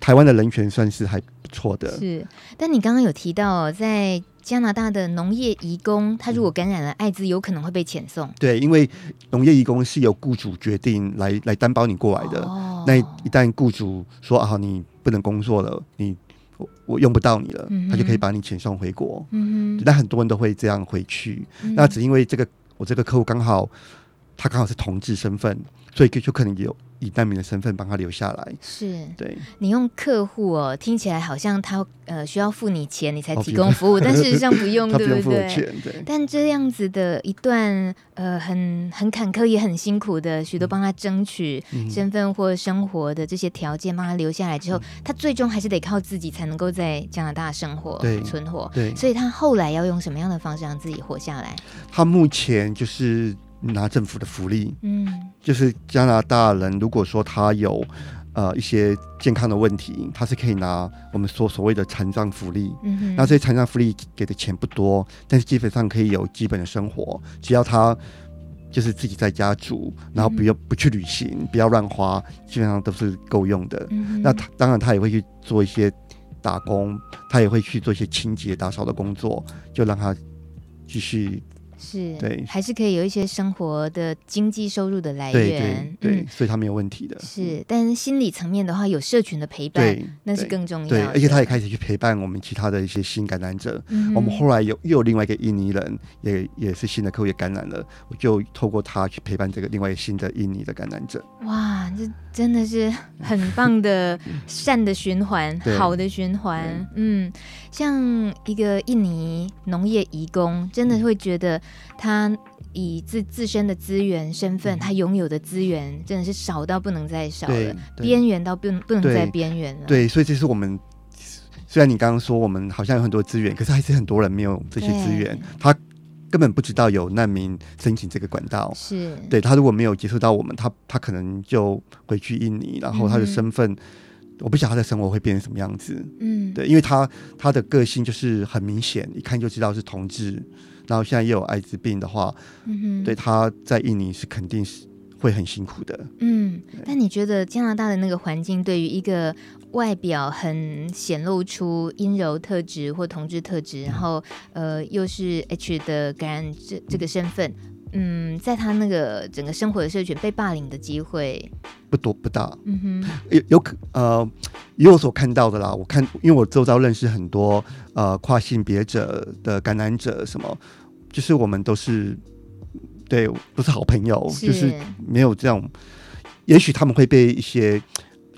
台湾的人权算是还不错的。是，但你刚刚有提到在。加拿大的农业移工，他如果感染了艾滋，有可能会被遣送。对，因为农业移工是由雇主决定来来担保你过来的。哦。那一旦雇主说啊，你不能工作了，你我我用不到你了，嗯、他就可以把你遣送回国。嗯。那很多人都会这样回去。嗯、那只因为这个，我这个客户刚好他刚好是同志身份，所以就可能有。以难民的身份帮他留下来，是对。你用客户哦，听起来好像他呃需要付你钱，你才提供服务，哦、但事实上不用，对不对？对。但这样子的一段呃很很坎坷也很辛苦的，许多帮他争取身份或生活的这些条件，帮他留下来之后，嗯、他最终还是得靠自己才能够在加拿大生活、对存活。对。所以他后来要用什么样的方式让自己活下来？他目前就是。拿政府的福利，嗯，就是加拿大人，如果说他有呃一些健康的问题，他是可以拿我们所所谓的残障福利，嗯哼，那这些残障福利给的钱不多，但是基本上可以有基本的生活，只要他就是自己在家住，然后不要不去旅行，不要乱花，基本上都是够用的。嗯，那他当然他也会去做一些打工，他也会去做一些清洁打扫的工作，就让他继续。是，对，还是可以有一些生活的经济收入的来源，对，对，对，所以他没有问题的。是，但是心理层面的话，有社群的陪伴，对，那是更重要的。对，而且他也开始去陪伴我们其他的一些新感染者。嗯、我们后来有又有另外一个印尼人，也也是新的客户也感染了，我就透过他去陪伴这个另外一个新的印尼的感染者。哇，这真的是很棒的善的循环，好的循环。嗯，像一个印尼农业移工，真的会觉得。他以自自身的资源身份，他拥有的资源真的是少到不能再少了，边缘到不不能再边缘了。对，所以这是我们虽然你刚刚说我们好像有很多资源，可是还是很多人没有这些资源，他根本不知道有难民申请这个管道。是，对，他如果没有接触到我们，他他可能就回去印尼，然后他的身份，嗯、我不晓得他的生活会变成什么样子。嗯，对，因为他他的个性就是很明显，一看就知道是同志。然后现在又有艾滋病的话，嗯，对，他在印尼是肯定是会很辛苦的。嗯，但你觉得加拿大的那个环境，对于一个外表很显露出阴柔特质或同志特质，然后呃又是 H 的感染这这个身份，嗯，在他那个整个生活的社群被霸凌的机会不多不大。嗯哼，有有可呃。以我所看到的啦，我看，因为我周遭认识很多呃跨性别者的感染者，什么，就是我们都是对，不是好朋友，是就是没有这样。也许他们会被一些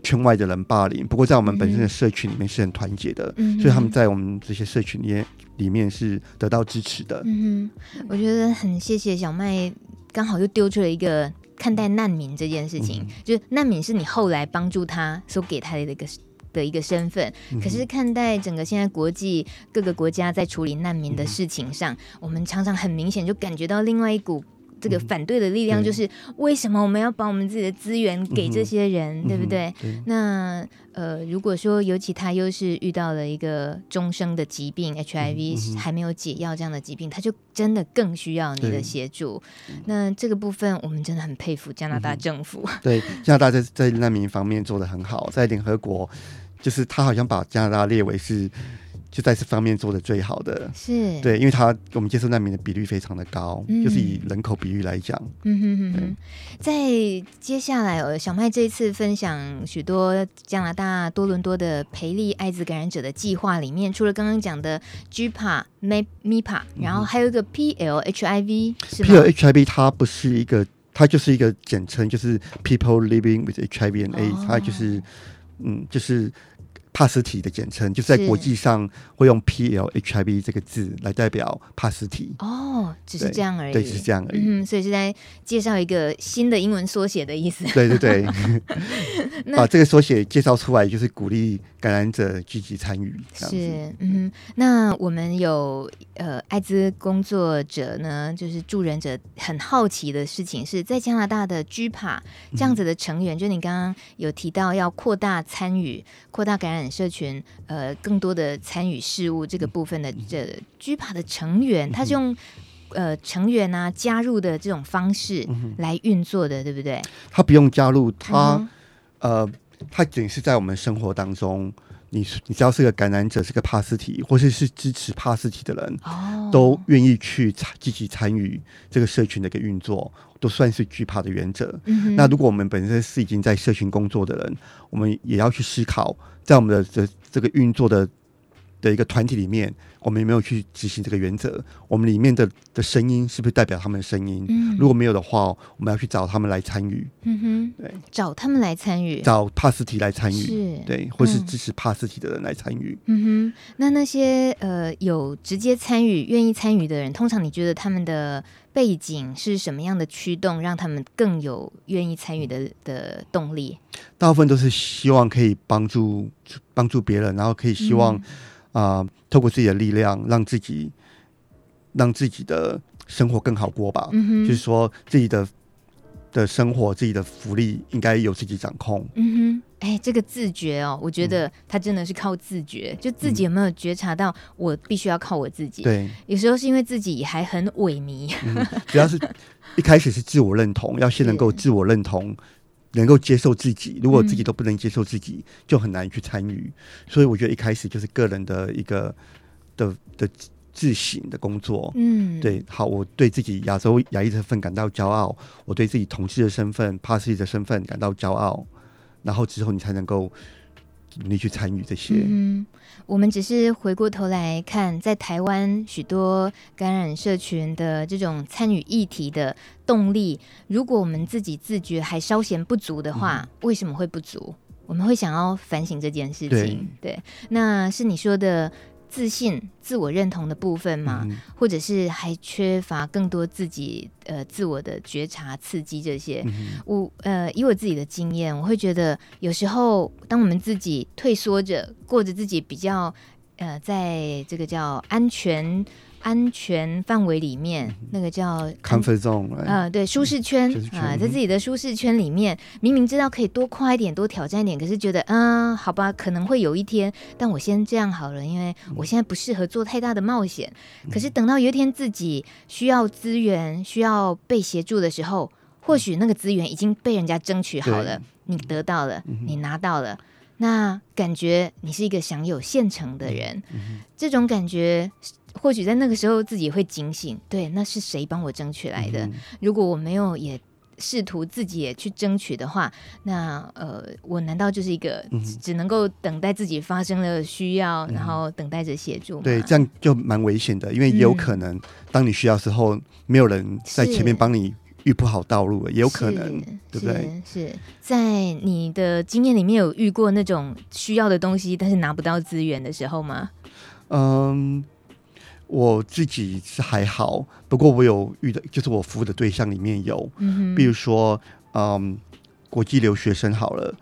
圈外的人霸凌。不过在我们本身的社群里面是很团结的，嗯、所以他们在我们这些社群里面里面是得到支持的。嗯哼，我觉得很谢谢小麦，刚好又丢出了一个看待难民这件事情，嗯、就是难民是你后来帮助他所给他的一个。的一个身份，可是看待整个现在国际各个国家在处理难民的事情上，嗯、我们常常很明显就感觉到另外一股这个反对的力量，就是为什么我们要把我们自己的资源给这些人，嗯、对不对？那呃，如果说尤其他又是遇到了一个终生的疾病 HIV、嗯、还没有解药这样的疾病，他就真的更需要你的协助。那这个部分我们真的很佩服加拿大政府。嗯、对，加拿大在在难民方面做的很好，在联合国。就是他好像把加拿大列为是就在这方面做的最好的，是对，因为他我们接受难民的比率非常的高，嗯、就是以人口比率来讲。嗯哼哼哼。在接下来，小麦这一次分享许多加拿大多伦多的培力艾滋感染者的计划里面，除了刚刚讲的 GPA、MIPA，然后还有一个 PLHIV，是 PLHIV 它不是一个，它就是一个简称，就是 People Living with HIV and AIDS，、哦、它就是。嗯，就是帕斯提的简称，就是在国际上会用 P L H I V 这个字来代表帕斯提。哦，只是这样而已。对，只是这样而已。嗯，所以是在介绍一个新的英文缩写的意思。对对对，把这个缩写介绍出来，就是鼓励感染者积极参与。是，嗯，那我们有呃艾滋工作者呢，就是助人者，很好奇的事情是在加拿大的 GPA 这样子的成员，嗯、就你刚刚有提到要扩大参与，扩大感染社群，呃，更多的参与事务这个部分的这 GPA 的成员，他是用呃成员啊加入的这种方式来运作的，对不对？他不用加入，他、嗯、呃，他仅是在我们生活当中。你你只要是个感染者，是个帕斯提，或是是支持帕斯提的人，哦、都愿意去参积极参与这个社群的一个运作，都算是 GPA 的原则。嗯、那如果我们本身是已经在社群工作的人，我们也要去思考，在我们的这这个运作的。的一个团体里面，我们有没有去执行这个原则？我们里面的的声音是不是代表他们的声音？嗯，如果没有的话，我们要去找他们来参与。嗯哼，对，找他们来参与，找帕斯提来参与，是，对，或是支持帕斯提的人来参与。嗯哼，那那些呃有直接参与、愿意参与的人，通常你觉得他们的背景是什么样的驱动，让他们更有愿意参与的的动力？大部分都是希望可以帮助帮助别人，然后可以希望、嗯。啊、呃，透过自己的力量，让自己让自己的生活更好过吧。嗯哼，就是说自己的的生活，自己的福利应该由自己掌控。嗯哼，哎、欸，这个自觉哦，我觉得他真的是靠自觉，嗯、就自己有没有觉察到，我必须要靠我自己。对、嗯，有时候是因为自己还很萎靡。主要、嗯、是一开始是自我认同，要先能够 自我认同。能够接受自己，如果自己都不能接受自己，嗯、就很难去参与。所以我觉得一开始就是个人的一个的的自省的工作。嗯，对，好，我对自己亚洲亚裔的身份感到骄傲，我对自己同志的身份、帕斯提的身份感到骄傲，然后之后你才能够。努力去参与这些。嗯，我们只是回过头来看，在台湾许多感染社群的这种参与议题的动力，如果我们自己自觉还稍显不足的话，嗯、为什么会不足？我们会想要反省这件事情。对，对，那是你说的。自信、自我认同的部分吗？嗯、或者是还缺乏更多自己呃自我的觉察、刺激这些？嗯、我呃以我自己的经验，我会觉得有时候当我们自己退缩着，过着自己比较呃在这个叫安全。安全范围里面，那个叫 comfort zone，啊，对，舒适圈啊，在自己的舒适圈里面，明明知道可以多快一点，多挑战一点，可是觉得，嗯，好吧，可能会有一天，但我先这样好了，因为我现在不适合做太大的冒险。可是等到有一天自己需要资源、需要被协助的时候，或许那个资源已经被人家争取好了，你得到了，你拿到了，那感觉你是一个享有现成的人，这种感觉。或许在那个时候自己会警醒，对，那是谁帮我争取来的？嗯、如果我没有也试图自己也去争取的话，那呃，我难道就是一个只能够等待自己发生了需要，嗯、然后等待着协助吗？对，这样就蛮危险的，因为也有可能当你需要的时候，没有人在前面帮你预铺好道路，也有可能。对不对？是，是在你的经验里面有遇过那种需要的东西，但是拿不到资源的时候吗？嗯，我自己是还好，不过我有遇到，就是我服务的对象里面有，比如说，嗯，国际留学生好了，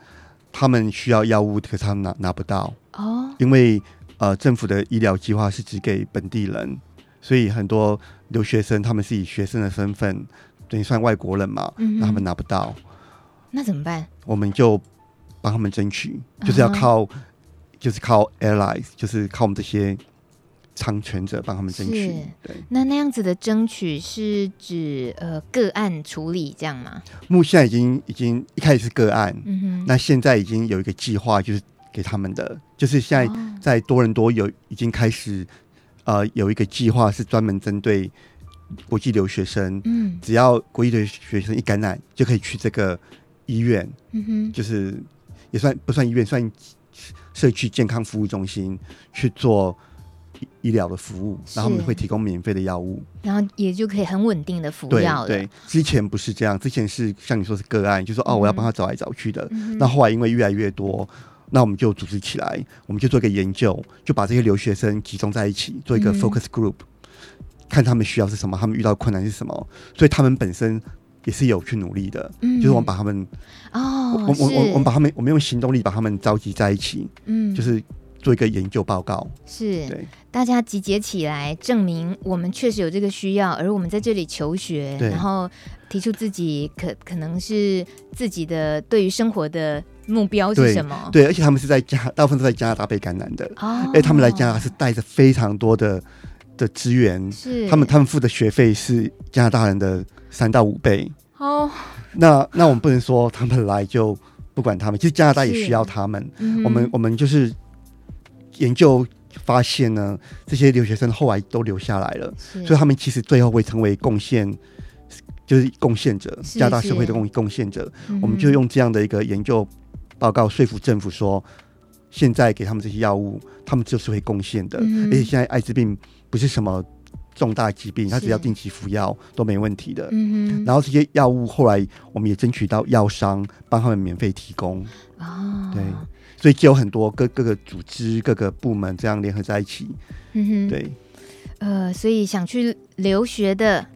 他们需要药物，可是他们拿拿不到。哦，因为呃，政府的医疗计划是只给本地人。所以很多留学生他们是以学生的身份，等于算外国人嘛，嗯、那他们拿不到，那怎么办？我们就帮他们争取，就是要靠，嗯、就是靠 allies，就是靠我们这些当权者帮他们争取。对，那那样子的争取是指呃个案处理这样吗？目前已经已经一开始是个案，嗯哼，那现在已经有一个计划，就是给他们的，就是现在在多伦多有已经开始。呃，有一个计划是专门针对国际留学生，嗯，只要国际留学生一感染，就可以去这个医院，嗯哼，就是也算不算医院，算社区健康服务中心去做医疗的服务，然后我们会提供免费的药物，然后也就可以很稳定的服药了。对，之前不是这样，之前是像你说是个案，就说哦，我要帮他找来找去的，嗯、那后来因为越来越多。那我们就组织起来，我们就做一个研究，就把这些留学生集中在一起，做一个 focus group，嗯、看他们需要是什么，他们遇到困难是什么，所以他们本身也是有去努力的。嗯，就是我们把他们，哦，我我我我们把他们，我们用行动力把他们召集在一起，嗯，就是做一个研究报告。是，对，大家集结起来，证明我们确实有这个需要，而我们在这里求学，然后提出自己可可能是自己的对于生活的。目标是什么？对，对，而且他们是在加，大部分都在加拿大被感染的。哦，哎他们来加拿大是带着非常多的的资源，是他们他们付的学费是加拿大人的三到五倍。哦，那那我们不能说他们来就不管他们，其实加拿大也需要他们。嗯、我们我们就是研究发现呢，这些留学生后来都留下来了，所以他们其实最后会成为贡献。就是贡献者，加拿大社会的贡贡献者，我们就用这样的一个研究报告说服政府说，现在给他们这些药物，他们就是会贡献的，嗯、而且现在艾滋病不是什么重大疾病，他只要定期服药都没问题的。嗯、然后这些药物后来我们也争取到药商帮他们免费提供。哦，对，所以就有很多各各个组织、各个部门这样联合在一起。嗯哼，对，呃，所以想去留学的。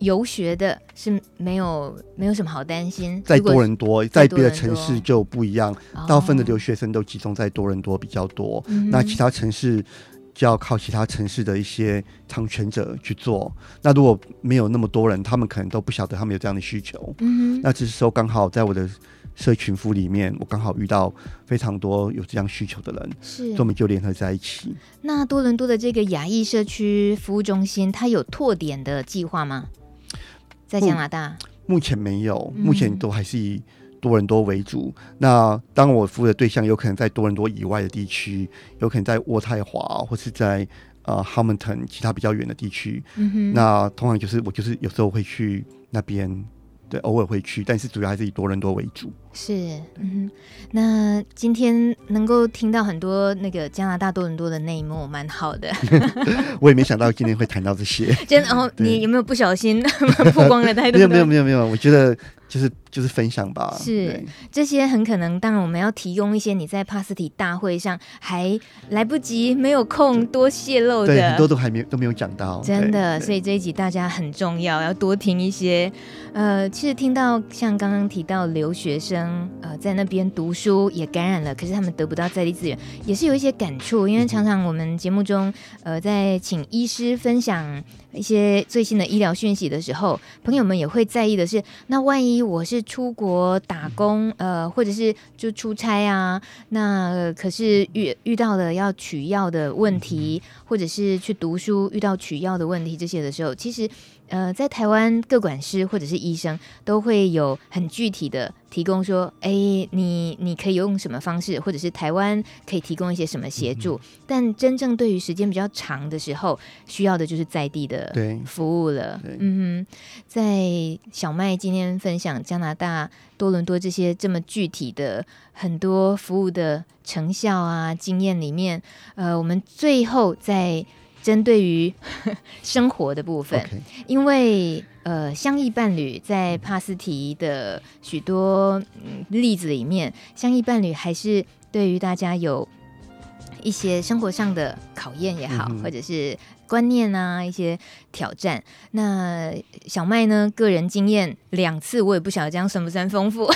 游学的是没有没有什么好担心，在多伦多，在别的城市就不一样，大部分的留学生都集中在多伦多比较多，哦、那其他城市就要靠其他城市的一些当权者去做。那如果没有那么多人，他们可能都不晓得他们有这样的需求。嗯哼，那只是说刚好在我的社群服里面，我刚好遇到非常多有这样需求的人，是，所以我们就联合在一起。那多伦多的这个亚裔社区服务中心，它有拓点的计划吗？在加拿大目，前没有，目前都还是以多伦多为主。嗯、那当我服务的对象有可能在多伦多以外的地区，有可能在渥太华或是在呃 Hamilton 其他比较远的地区。嗯、哼那通常就是我就是有时候会去那边。对，偶尔会去，但是主要还是以多伦多为主。是，嗯，那今天能够听到很多那个加拿大多伦多的内幕，蛮好的。我也没想到今天会谈到这些。真的哦，对你有没有不小心曝光了太多？没有，没有，没有，没有。我觉得。就是就是分享吧，是这些很可能，当然我们要提供一些你在帕斯提大会上还来不及、没有空多泄露的，对，很多都还没都没有讲到，真的，所以这一集大家很重要，要多听一些。呃，其实听到像刚刚提到留学生呃在那边读书也感染了，可是他们得不到在地资源，也是有一些感触，因为常常我们节目中呃在请医师分享一些最新的医疗讯息的时候，朋友们也会在意的是，那万一我是出国打工，呃，或者是就出差啊，那、可是遇遇到了要取药的问题，或者是去读书遇到取药的问题这些的时候，其实。呃，在台湾，各管师或者是医生都会有很具体的提供说，哎，你你可以用什么方式，或者是台湾可以提供一些什么协助。嗯、但真正对于时间比较长的时候，需要的就是在地的服务了。嗯哼，在小麦今天分享加拿大多伦多这些这么具体的很多服务的成效啊经验里面，呃，我们最后在。针对于 生活的部分，Okay. 因为呃，相异伴侣在帕斯提的许多、嗯、例子里面，相异伴侣还是对于大家有一些生活上的考验也好，嗯、或者是。观念啊，一些挑战。那小麦呢？个人经验两次，我也不晓得这样算不算丰富，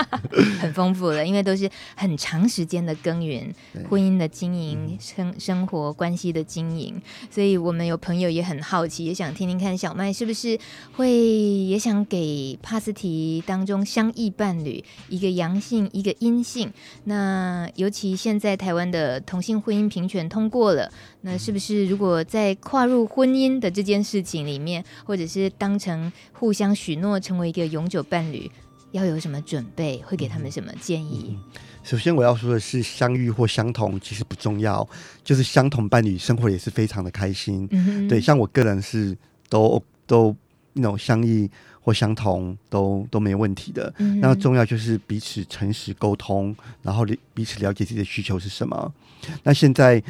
很丰富了，因为都是很长时间的耕耘，婚姻的经营、生生活关系的经营。所以我们有朋友也很好奇，也想听听看小麦是不是会也想给帕斯提当中相异伴侣一个阳性，一个阴性。那尤其现在台湾的同性婚姻平权通过了，那是不是如果在在跨入婚姻的这件事情里面，或者是当成互相许诺成为一个永久伴侣，要有什么准备？会给他们什么建议？嗯，首先我要说的是，相遇或相同其实不重要，就是相同伴侣生活也是非常的开心。嗯，对，像我个人是都都那种相遇或相同都都没问题的。嗯，那重要就是彼此诚实沟通，然后彼此了解自己的需求是什么。那现在。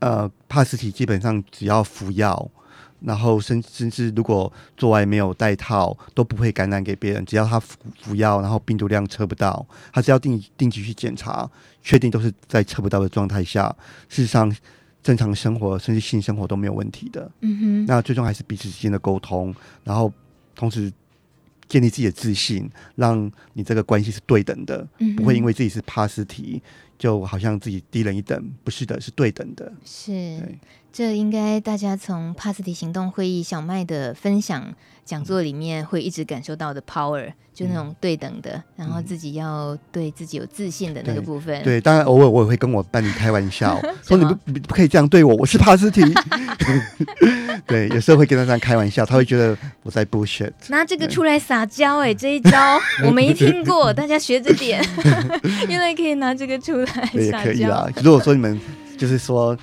呃，帕斯提基本上只要服药，然后甚甚至如果做爱没有戴套，都不会感染给别人。只要他服服药，然后病毒量测不到，他只要定定期去检查，确定都是在测不到的状态下，事实上正常生活甚至性生活都没有问题的。嗯哼。那最终还是彼此之间的沟通，然后同时建立自己的自信，让你这个关系是对等的，嗯、不会因为自己是帕斯提。就好像自己低人一等，不是的，是对等的。是，这应该大家从帕斯提行动会议小麦的分享讲座里面会一直感受到的 power，就那种对等的，嗯、然后自己要对自己有自信的那个部分。对，对当然偶尔我也会跟我伴侣开玩笑，说你不你不可以这样对我，我是帕斯提。对，有时候会跟他这样开玩笑，他会觉得我在 bullshit。拿这个出来撒娇，哎，这一招 我没听过，大家学着点。原来可以拿这个出来撒娇，也可以啦。如果说你们就是说。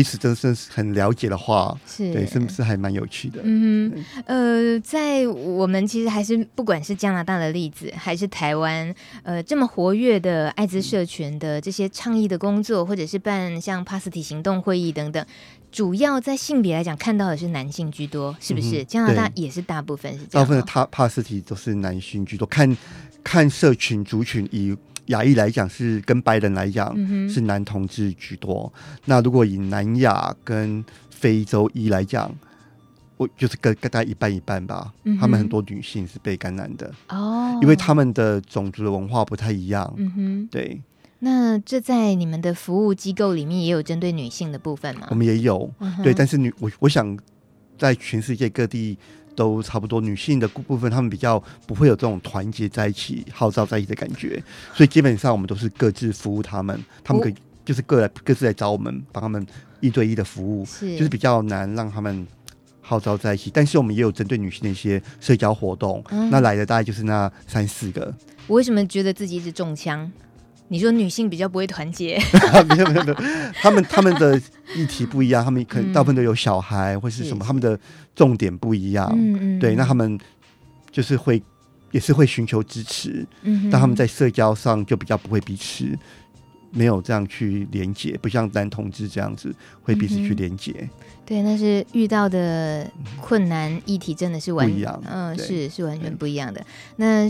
彼此真的是很了解的话，是对，是不是还蛮有趣的？嗯哼，呃，在我们其实还是不管是加拿大的例子，还是台湾，呃，这么活跃的艾滋社群的这些倡议的工作，或者是办像帕斯提行动会议等等，主要在性别来讲看到的是男性居多，是不是？嗯、加拿大也是大部分是这样，大部分的帕帕斯提都是男性居多，看看社群族群以。亚裔来讲是跟白人来讲、嗯、是男同志居多，那如果以南亚跟非洲裔来讲，我就是跟大概一半一半吧。嗯、他们很多女性是被感染的哦，因为他们的种族的文化不太一样。嗯哼，对。那这在你们的服务机构里面也有针对女性的部分吗？我们也有，嗯、对。但是女我我想在全世界各地。都差不多，女性的部分，她们比较不会有这种团结在一起、号召在一起的感觉，所以基本上我们都是各自服务他们，他们可以就是各来各自来找我们，帮他们一对一的服务，是就是比较难让他们号召在一起。但是我们也有针对女性的一些社交活动，嗯、那来的大概就是那三四个。我为什么觉得自己一直中枪？你说女性比较不会团结？没有没有没有，他们他们的议题不一样，他们可能大部分都有小孩或是什么，他们的重点不一样。嗯嗯，对，那他们就是会也是会寻求支持，嗯，但他们在社交上就比较不会彼此没有这样去连接，不像男同志这样子会彼此去连接。对，那是遇到的困难议题真的是完不一样，嗯，是是完全不一样的。那。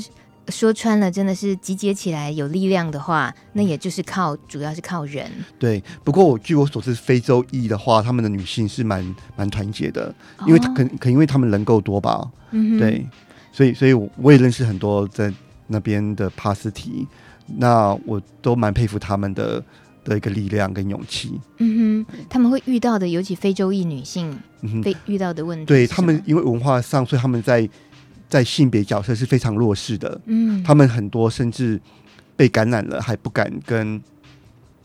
说穿了，真的是集结起来有力量的话，那也就是靠，主要是靠人。对，不过我据我所知，非洲裔的话，他们的女性是蛮蛮团结的，因为他可可因为他们人够多吧。嗯哼，对，所以所以我也认识很多在那边的帕斯提，那我都蛮佩服他们的的一个力量跟勇气。嗯哼，他们会遇到的，尤其非洲裔女性，被遇到的问题，对他们，因为文化上，所以他们在。在性别角色是非常弱势的，嗯，他们很多甚至被感染了还不敢跟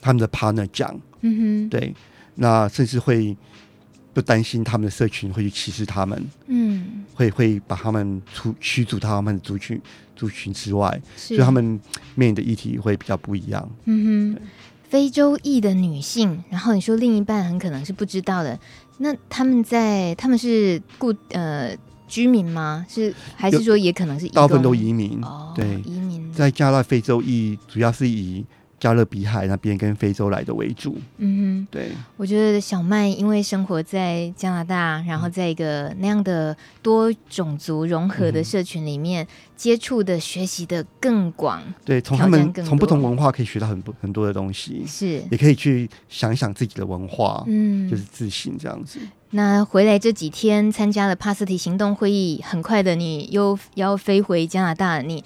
他们的 partner 讲，嗯哼，对，那甚至会不担心他们的社群会去歧视他们，嗯，会会把他们出驱逐到他们的族群族群之外，所以他们面临的议题会比较不一样，嗯哼，非洲裔的女性，然后你说另一半很可能是不知道的，那他们在他们是固呃。居民吗？是还是说也可能是移大部分都移民？哦，对，移民在加拿大非洲裔主要是以加勒比海那边跟非洲来的为主。嗯哼，对，我觉得小麦因为生活在加拿大，然后在一个那样的多种族融合的社群里面，嗯、接触的、学习的更广。对，从他们从不同文化可以学到很多很多的东西，是也可以去想一想自己的文化，嗯，就是自信这样子。那回来这几天参加了帕斯提行动会议，很快的你又要飞回加拿大，你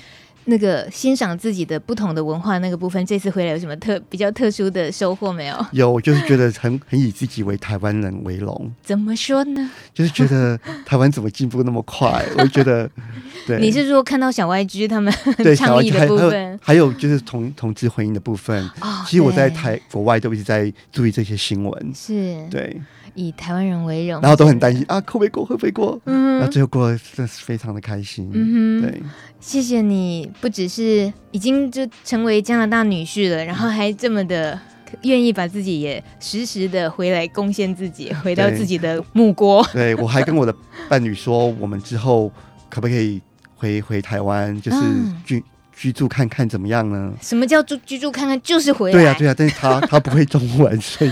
那个欣赏自己的不同的文化那个部分，这次回来有什么特比较特殊的收获没有？有，就是觉得很很以自己为台湾人为荣。怎么说呢？就是觉得台湾怎么进步那么快？我觉得，对，你是说看到小 YG 他们倡议的部分，还有就是同同志婚姻的部分。哦，其实我在台国外都一直在注意这些新闻。是，对。以台湾人为荣，然后都很担心啊，会不会过，会不会过？嗯，那最后过了，真的是非常的开心。嗯哼，对，谢谢你，不只是已经就成为加拿大女婿了，然后还这么的 愿意把自己也实时的回来贡献自己，回到自己的母国。对，对我还跟我的伴侣说，我们之后可不可以回回台湾，就是去。嗯居住看看怎么样呢？什么叫住居住看看？就是回来。对呀、啊，对呀、啊，但是他 他不会中文，所以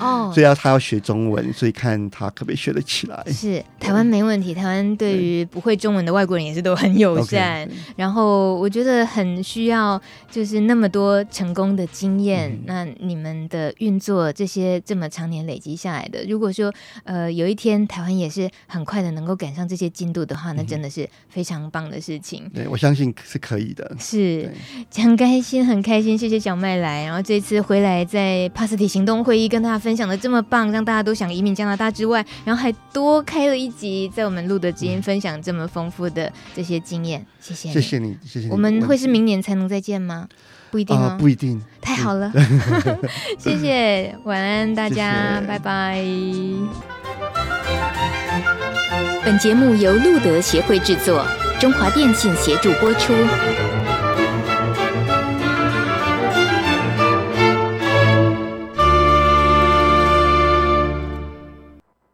哦，所以要他要学中文，所以看他可不可以学得起来。是台湾没问题，台湾对于不会中文的外国人也是都很友善。然后我觉得很需要，就是那么多成功的经验，嗯、那你们的运作这些这么常年累积下来的，如果说呃有一天台湾也是很快的能够赶上这些进度的话，那真的是非常棒的事情。对，我相信是可以的。是很开心，很开心，谢谢小麦来。然后这次回来在帕斯提行动会议跟大家分享的这么棒，让大家都想移民加拿大之外，然后还多开了一集，在我们露德知音分享这么丰富的这些经验。谢谢，谢谢你，谢谢你。我们会是明年才能再见吗？不一定哦，不一定。太好了，谢谢，晚安大家，谢谢拜拜。本节目由路德协会制作，中华电信协助播出。